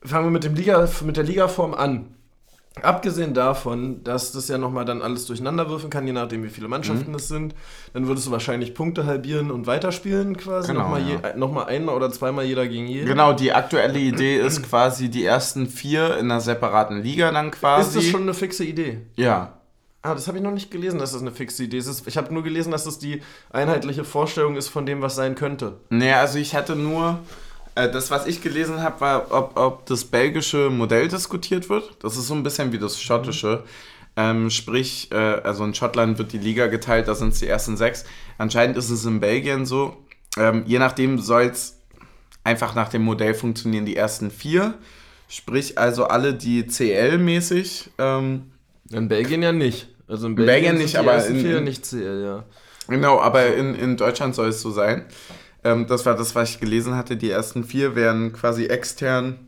fangen wir mit, dem Liga, mit der Ligaform an. Abgesehen davon, dass das ja nochmal dann alles durcheinander würfeln kann, je nachdem wie viele Mannschaften mhm. es sind, dann würdest du wahrscheinlich Punkte halbieren und weiterspielen quasi. Genau, nochmal, ja. je, nochmal einmal oder zweimal jeder gegen jeden. Genau, die aktuelle Idee ist quasi die ersten vier in einer separaten Liga dann quasi. Ist das schon eine fixe Idee? Ja. Ah, das habe ich noch nicht gelesen, dass das eine fixe Idee ist. Ich habe nur gelesen, dass das die einheitliche Vorstellung ist von dem, was sein könnte. Naja, also ich hatte nur äh, das, was ich gelesen habe, war, ob, ob das belgische Modell diskutiert wird. Das ist so ein bisschen wie das schottische. Ähm, sprich, äh, also in Schottland wird die Liga geteilt, da sind es die ersten sechs. Anscheinend ist es in Belgien so. Ähm, je nachdem soll es einfach nach dem Modell funktionieren, die ersten vier. Sprich, also alle, die CL-mäßig. Ähm, in Belgien ja nicht. Also in Belgien, Belgien nicht, aber in, vier nicht CL, ja. Genau, aber in, in Deutschland soll es so sein. Ähm, das war das, was ich gelesen hatte. Die ersten vier werden quasi extern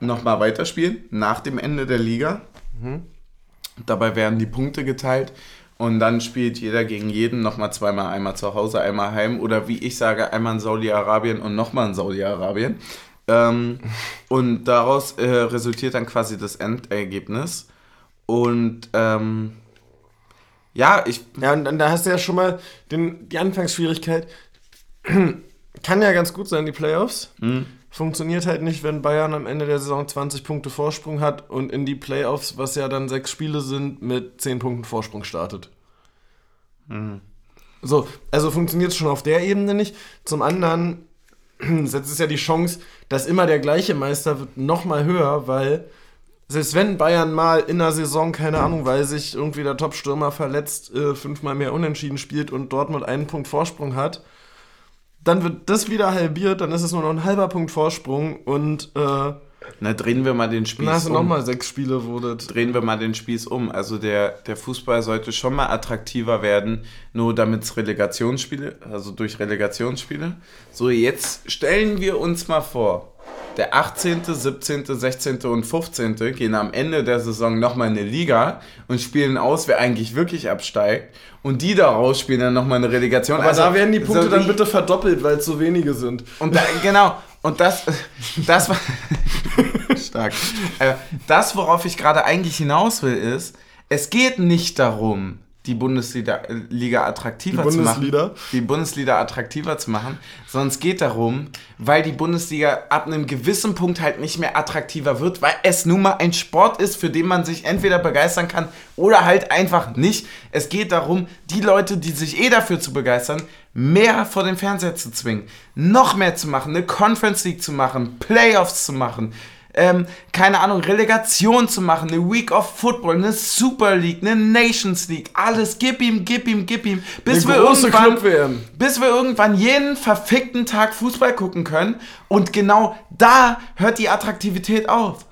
nochmal weiterspielen, nach dem Ende der Liga. Mhm. Dabei werden die Punkte geteilt und dann spielt jeder gegen jeden nochmal zweimal, einmal zu Hause, einmal heim oder wie ich sage, einmal in Saudi-Arabien und nochmal in Saudi-Arabien. Ähm, <laughs> und daraus äh, resultiert dann quasi das Endergebnis. Und ähm, ja, ich. Ja, und dann da hast du ja schon mal den, die Anfangsschwierigkeit. <clears throat> Kann ja ganz gut sein, die Playoffs. Mhm. Funktioniert halt nicht, wenn Bayern am Ende der Saison 20 Punkte Vorsprung hat und in die Playoffs, was ja dann sechs Spiele sind, mit 10 Punkten Vorsprung startet. Mhm. So, also funktioniert es schon auf der Ebene nicht. Zum anderen <clears throat> setzt es ja die Chance, dass immer der gleiche Meister wird, nochmal höher, weil selbst wenn Bayern mal in der Saison, keine Ahnung, weil sich irgendwie der Top-Stürmer verletzt, äh, fünfmal mehr unentschieden spielt und Dortmund einen Punkt Vorsprung hat, dann wird das wieder halbiert, dann ist es nur noch ein halber Punkt Vorsprung und äh, na, drehen wir mal den Spieß um. hast um. nochmal sechs Spiele, wurde. Drehen wir mal den Spieß um. Also der, der Fußball sollte schon mal attraktiver werden, nur damit es Relegationsspiele, also durch Relegationsspiele. So, jetzt stellen wir uns mal vor, der 18., 17., 16. und 15. gehen am Ende der Saison nochmal in eine Liga und spielen aus, wer eigentlich wirklich absteigt. Und die daraus spielen dann nochmal eine Relegation. Aber also, da werden die Punkte so dann bitte verdoppelt, weil es so wenige sind. Und da, genau. Und das, das war <laughs> stark. Äh, das, worauf ich gerade eigentlich hinaus will, ist, es geht nicht darum, die Bundesliga äh, Liga attraktiver Die zu machen. Die Bundesliga attraktiver zu machen, sondern es geht darum, weil die Bundesliga ab einem gewissen Punkt halt nicht mehr attraktiver wird, weil es nun mal ein Sport ist, für den man sich entweder begeistern kann oder halt einfach nicht. Es geht darum, die Leute, die sich eh dafür zu begeistern, mehr vor den Fernseher zu zwingen, noch mehr zu machen, eine Conference League zu machen, Playoffs zu machen, ähm, keine Ahnung, Relegation zu machen, eine Week of Football, eine Super League, eine Nations League, alles, gib ihm, gib ihm, gib ihm, bis Eine wir irgendwann, bis wir irgendwann jeden verfickten Tag Fußball gucken können. Und genau da hört die Attraktivität auf.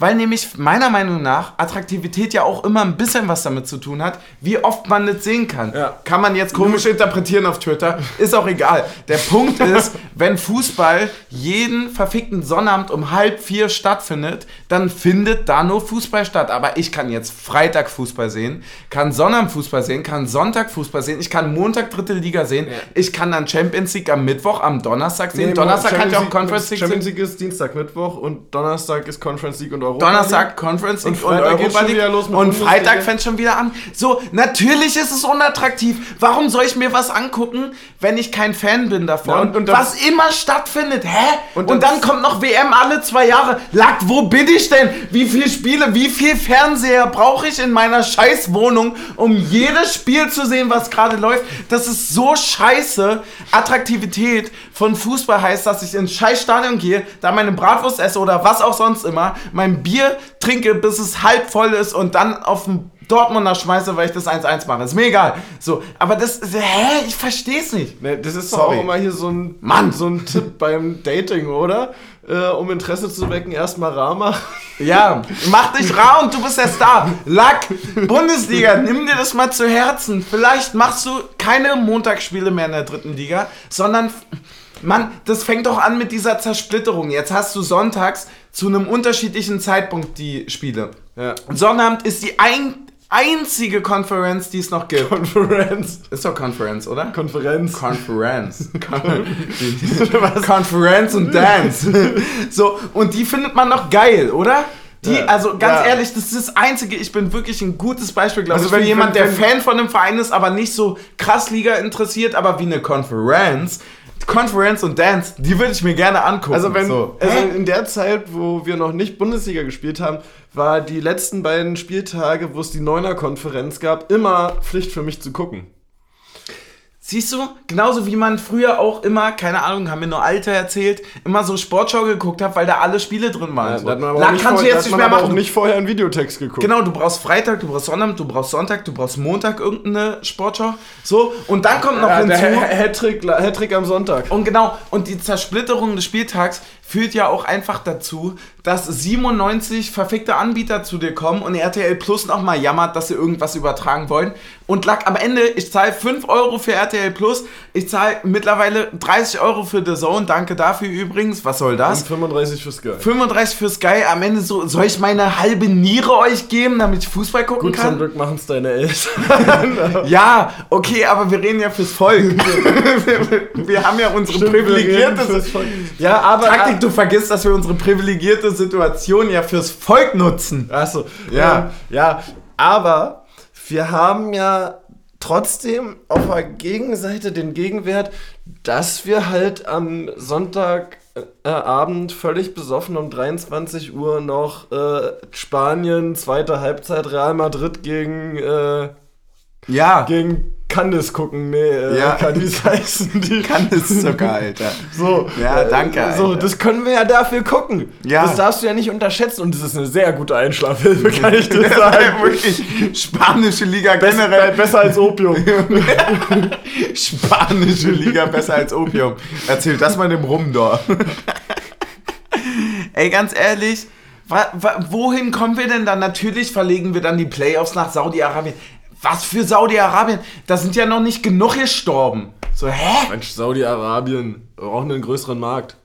Weil nämlich meiner Meinung nach Attraktivität ja auch immer ein bisschen was damit zu tun hat, wie oft man das sehen kann. Ja. Kann man jetzt komisch interpretieren auf Twitter, ist auch egal. Der Punkt <laughs> ist, wenn Fußball jeden verfickten Sonnabend um halb vier stattfindet, dann findet da nur Fußball statt. Aber ich kann jetzt Freitag Fußball sehen, kann Sonnabend Fußball sehen, kann Sonntag Fußball sehen, ich kann Montag dritte Liga sehen, Ja. ich kann dann Champions League am Mittwoch, am Donnerstag sehen. Nee, Donnerstag kann ich auch Champions Conference League Champions sehen. League ist Dienstag, Mittwoch und Donnerstag ist Conference League und Europa. Donnerstag Conference League Und Freitag geht's schon wieder los mit und. Freitag fängt schon wieder an. So, natürlich ist es unattraktiv. Warum soll ich mir was angucken, wenn ich kein Fan bin davon? Ja, und- und was immer stattfindet, hä? Und, Und dann, dann- kommt noch WM alle zwei Jahre. Lack, wo bin ich denn? Wie viele Spiele, wie viel Fernseher brauche ich in meiner Scheißwohnung, um jedes Spiel zu sehen, was gerade läuft? Das ist so scheiße. Attraktivität von Fußball heißt, dass ich ins Scheißstadion gehe, da meine Bratwurst esse oder was auch sonst immer, mein Bier trinke, bis es halb voll ist und dann auf den Dortmunder schmeiße, weil ich das 1-1 mache. Ist mir egal. So, aber das, hä? Ich versteh's nicht. Nee, das ist Sorry. auch immer hier so ein, Mann. so ein Tipp <laughs> beim Dating, oder? Äh, um Interesse zu wecken, erstmal rar machen. Ja, <laughs> mach dich rar und du bist der Star. Lack, Bundesliga, nimm dir das mal zu Herzen. Vielleicht machst du keine Montagsspiele mehr in der dritten Liga, sondern, Mann, das fängt doch an mit dieser Zersplitterung. Jetzt hast du sonntags zu einem unterschiedlichen Zeitpunkt die Spiele. Ja. Sonnabend ist die ein, einzige Konferenz, die es noch gibt. Konferenz. Ist doch Konferenz, oder? Konferenz. Konferenz. <laughs> <laughs> Konferenz und Dance. <laughs> so, und die findet man noch geil, oder? Die, Ja. also ganz Ja. ehrlich, das ist das Einzige, ich bin wirklich ein gutes Beispiel, glaube Also ich, für wenn- jemand, der Fan von einem Verein ist, aber nicht so krass Liga interessiert, aber wie eine Konferenz. Konferenz und Dance, die würde ich mir gerne angucken. Also wenn so. also in der Zeit, wo wir noch nicht Bundesliga gespielt haben, war die letzten beiden Spieltage, wo es die Neuner-Konferenz gab, immer Pflicht für mich zu gucken. Siehst du, genauso wie man früher auch immer, keine Ahnung, haben mir nur Alte erzählt, immer so Sportschau geguckt hat, weil da alle Spiele drin waren. Ja, so. da kannst du jetzt nicht mehr aber auch machen. nicht vorher einen Videotext geguckt. Genau, du brauchst Freitag, du brauchst Sonnabend, du brauchst Sonntag, du brauchst Montag irgendeine Sportschau. So, und dann kommt noch Ja, hinzu. Ha- Hattrick, Hattrick am Sonntag. Und genau, und die Zersplitterung des Spieltags führt ja auch einfach dazu, dass 97 verfickte Anbieter zu dir kommen und RTL Plus nochmal jammert, dass sie irgendwas übertragen wollen. Und lag am Ende, ich zahle 5 Euro für RTL Plus, ich zahle mittlerweile 30 Euro für The Zone, danke dafür übrigens, was soll das? Und 35 für Sky. 35 für Sky, am Ende so, soll ich meine halbe Niere euch geben, damit ich Fußball gucken Gut, kann? zum Glück machen es deine Eltern. <laughs> Ja, okay, aber wir reden ja fürs Volk. <laughs> wir, wir haben ja unsere Stimmt, privilegierte. Ja, aber- Taktik, du vergisst, dass wir unsere privilegierte Situation ja fürs Volk nutzen. Achso, Ja. ähm, ja, aber wir haben ja trotzdem auf der Gegenseite den Gegenwert, dass wir halt am Sonntagabend äh, Abend völlig besoffen um 23 Uhr noch äh, Spanien, zweite Halbzeit, Real Madrid gegen, äh, Ja, gegen Candice gucken. Nee, äh, Ja. es <laughs> heißen? Die, es sogar, Alter. so, Ja, äh, danke, So, Alter. das können wir ja dafür gucken. Ja. Das darfst du ja nicht unterschätzen und das ist eine sehr gute Einschlafhilfe, <laughs> kann ich dir sagen. <laughs> wirklich spanische Liga Besser, generell. besser als Opium. Spanische Liga besser als Opium. Erzähl das mal dem Rumdorf. Ey, ganz ehrlich, wohin kommen wir denn dann? Natürlich verlegen wir dann die Playoffs nach Saudi-Arabien. Was für Saudi-Arabien? Da sind ja noch nicht genug gestorben. So, hä? Mensch, Saudi-Arabien brauchen einen größeren Markt.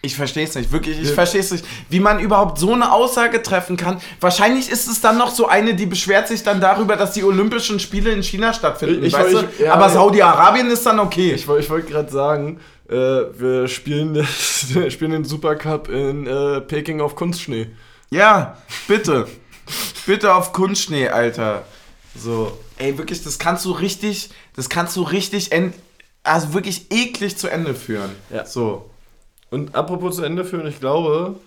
Ich verstehe es nicht, wirklich, ich verstehe es nicht, wie man überhaupt so eine Aussage treffen kann. Wahrscheinlich ist es dann noch so eine, die beschwert sich dann darüber, dass die Olympischen Spiele in China stattfinden, Ich- ich- weißt du? ich- ja, Aber. Saudi-Arabien ist dann okay. Ich, ich wollte gerade sagen, äh, wir spielen, <laughs> spielen den Supercup in äh, Peking auf Kunstschnee. Ja, bitte. bitte auf Kunstschnee, Alter. So, ey, wirklich, das kannst du richtig, das kannst du richtig, also wirklich eklig zu Ende führen. Ja. So, Und apropos zu Ende führen, ich glaube,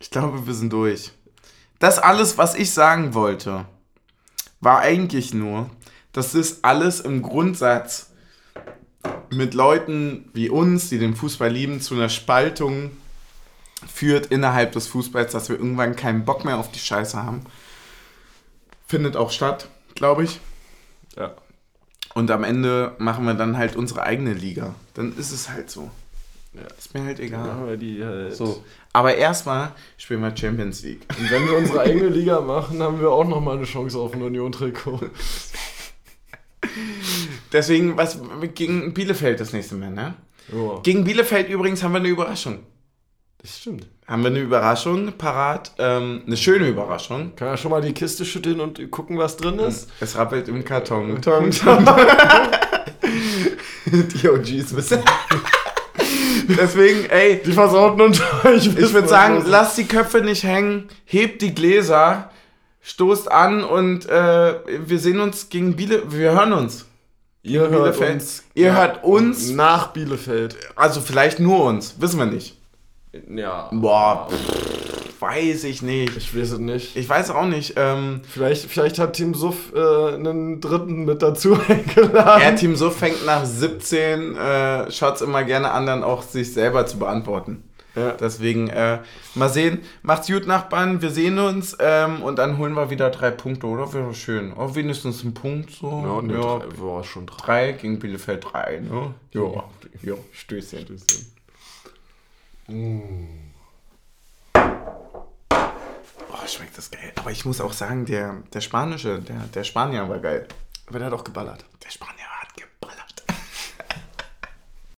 ich glaube, wir sind durch. Das alles, was ich sagen wollte, war eigentlich nur, dass das alles im Grundsatz mit Leuten wie uns, die den Fußball lieben, zu einer Spaltung führt innerhalb des Fußballs, dass wir irgendwann keinen Bock mehr auf die Scheiße haben. Findet auch statt, glaube ich. ja. Und am Ende machen wir dann halt unsere eigene Liga. Dann ist es halt so. Ja. Ist mir halt egal. Halt. So. Aber erstmal spielen wir Champions League. Und wenn wir unsere eigene Liga machen, haben wir auch nochmal eine Chance auf ein Union-Trikot. Deswegen, was gegen Bielefeld das nächste Mal, ne? Ja, Gegen Bielefeld übrigens haben wir eine Überraschung. das stimmt. Haben wir eine Überraschung parat? Ähm, eine schöne Überraschung. Kann ja schon mal die Kiste schütteln und gucken, was drin ist. Es rappelt im Karton. Tong, <laughs> tong. Die OGs wissen. Deswegen, ey, Die Versauten unter euch. <laughs> ich würde sagen, lasst die Köpfe nicht hängen, hebt die Gläser, stoßt an und äh, wir sehen uns gegen Bielefeld. Wir hören uns. ihr hört Bielefeld. uns. Ihr hört uns. Nach Bielefeld. Also vielleicht nur uns, wissen wir nicht. Ja. Boah, pff, weiß ich nicht. Ich weiß es nicht. Ich weiß auch nicht. Ähm, Vielleicht, vielleicht hat Team Suff äh, einen dritten mit dazu <laughs> eingeladen. er Team so fängt nach 17 äh, Shots immer gerne an, dann auch sich selber zu beantworten. Ja. Deswegen, äh, mal sehen. Macht's gut, Nachbarn. Wir sehen uns ähm, und dann holen wir wieder drei Punkte, oder? Wäre schön. Oh, wenigstens ein Punkt so. Ja, nee, ja. drei, war schon drei. Drei gegen Bielefeld drei, ne? Ja. Ja, Stößchen. Stößchen. Mm. Oh, schmeckt das geil. Aber ich muss auch sagen, der, der Spanische, der, der Spanier war geil. Aber der hat auch geballert. Der Spanier hat geballert.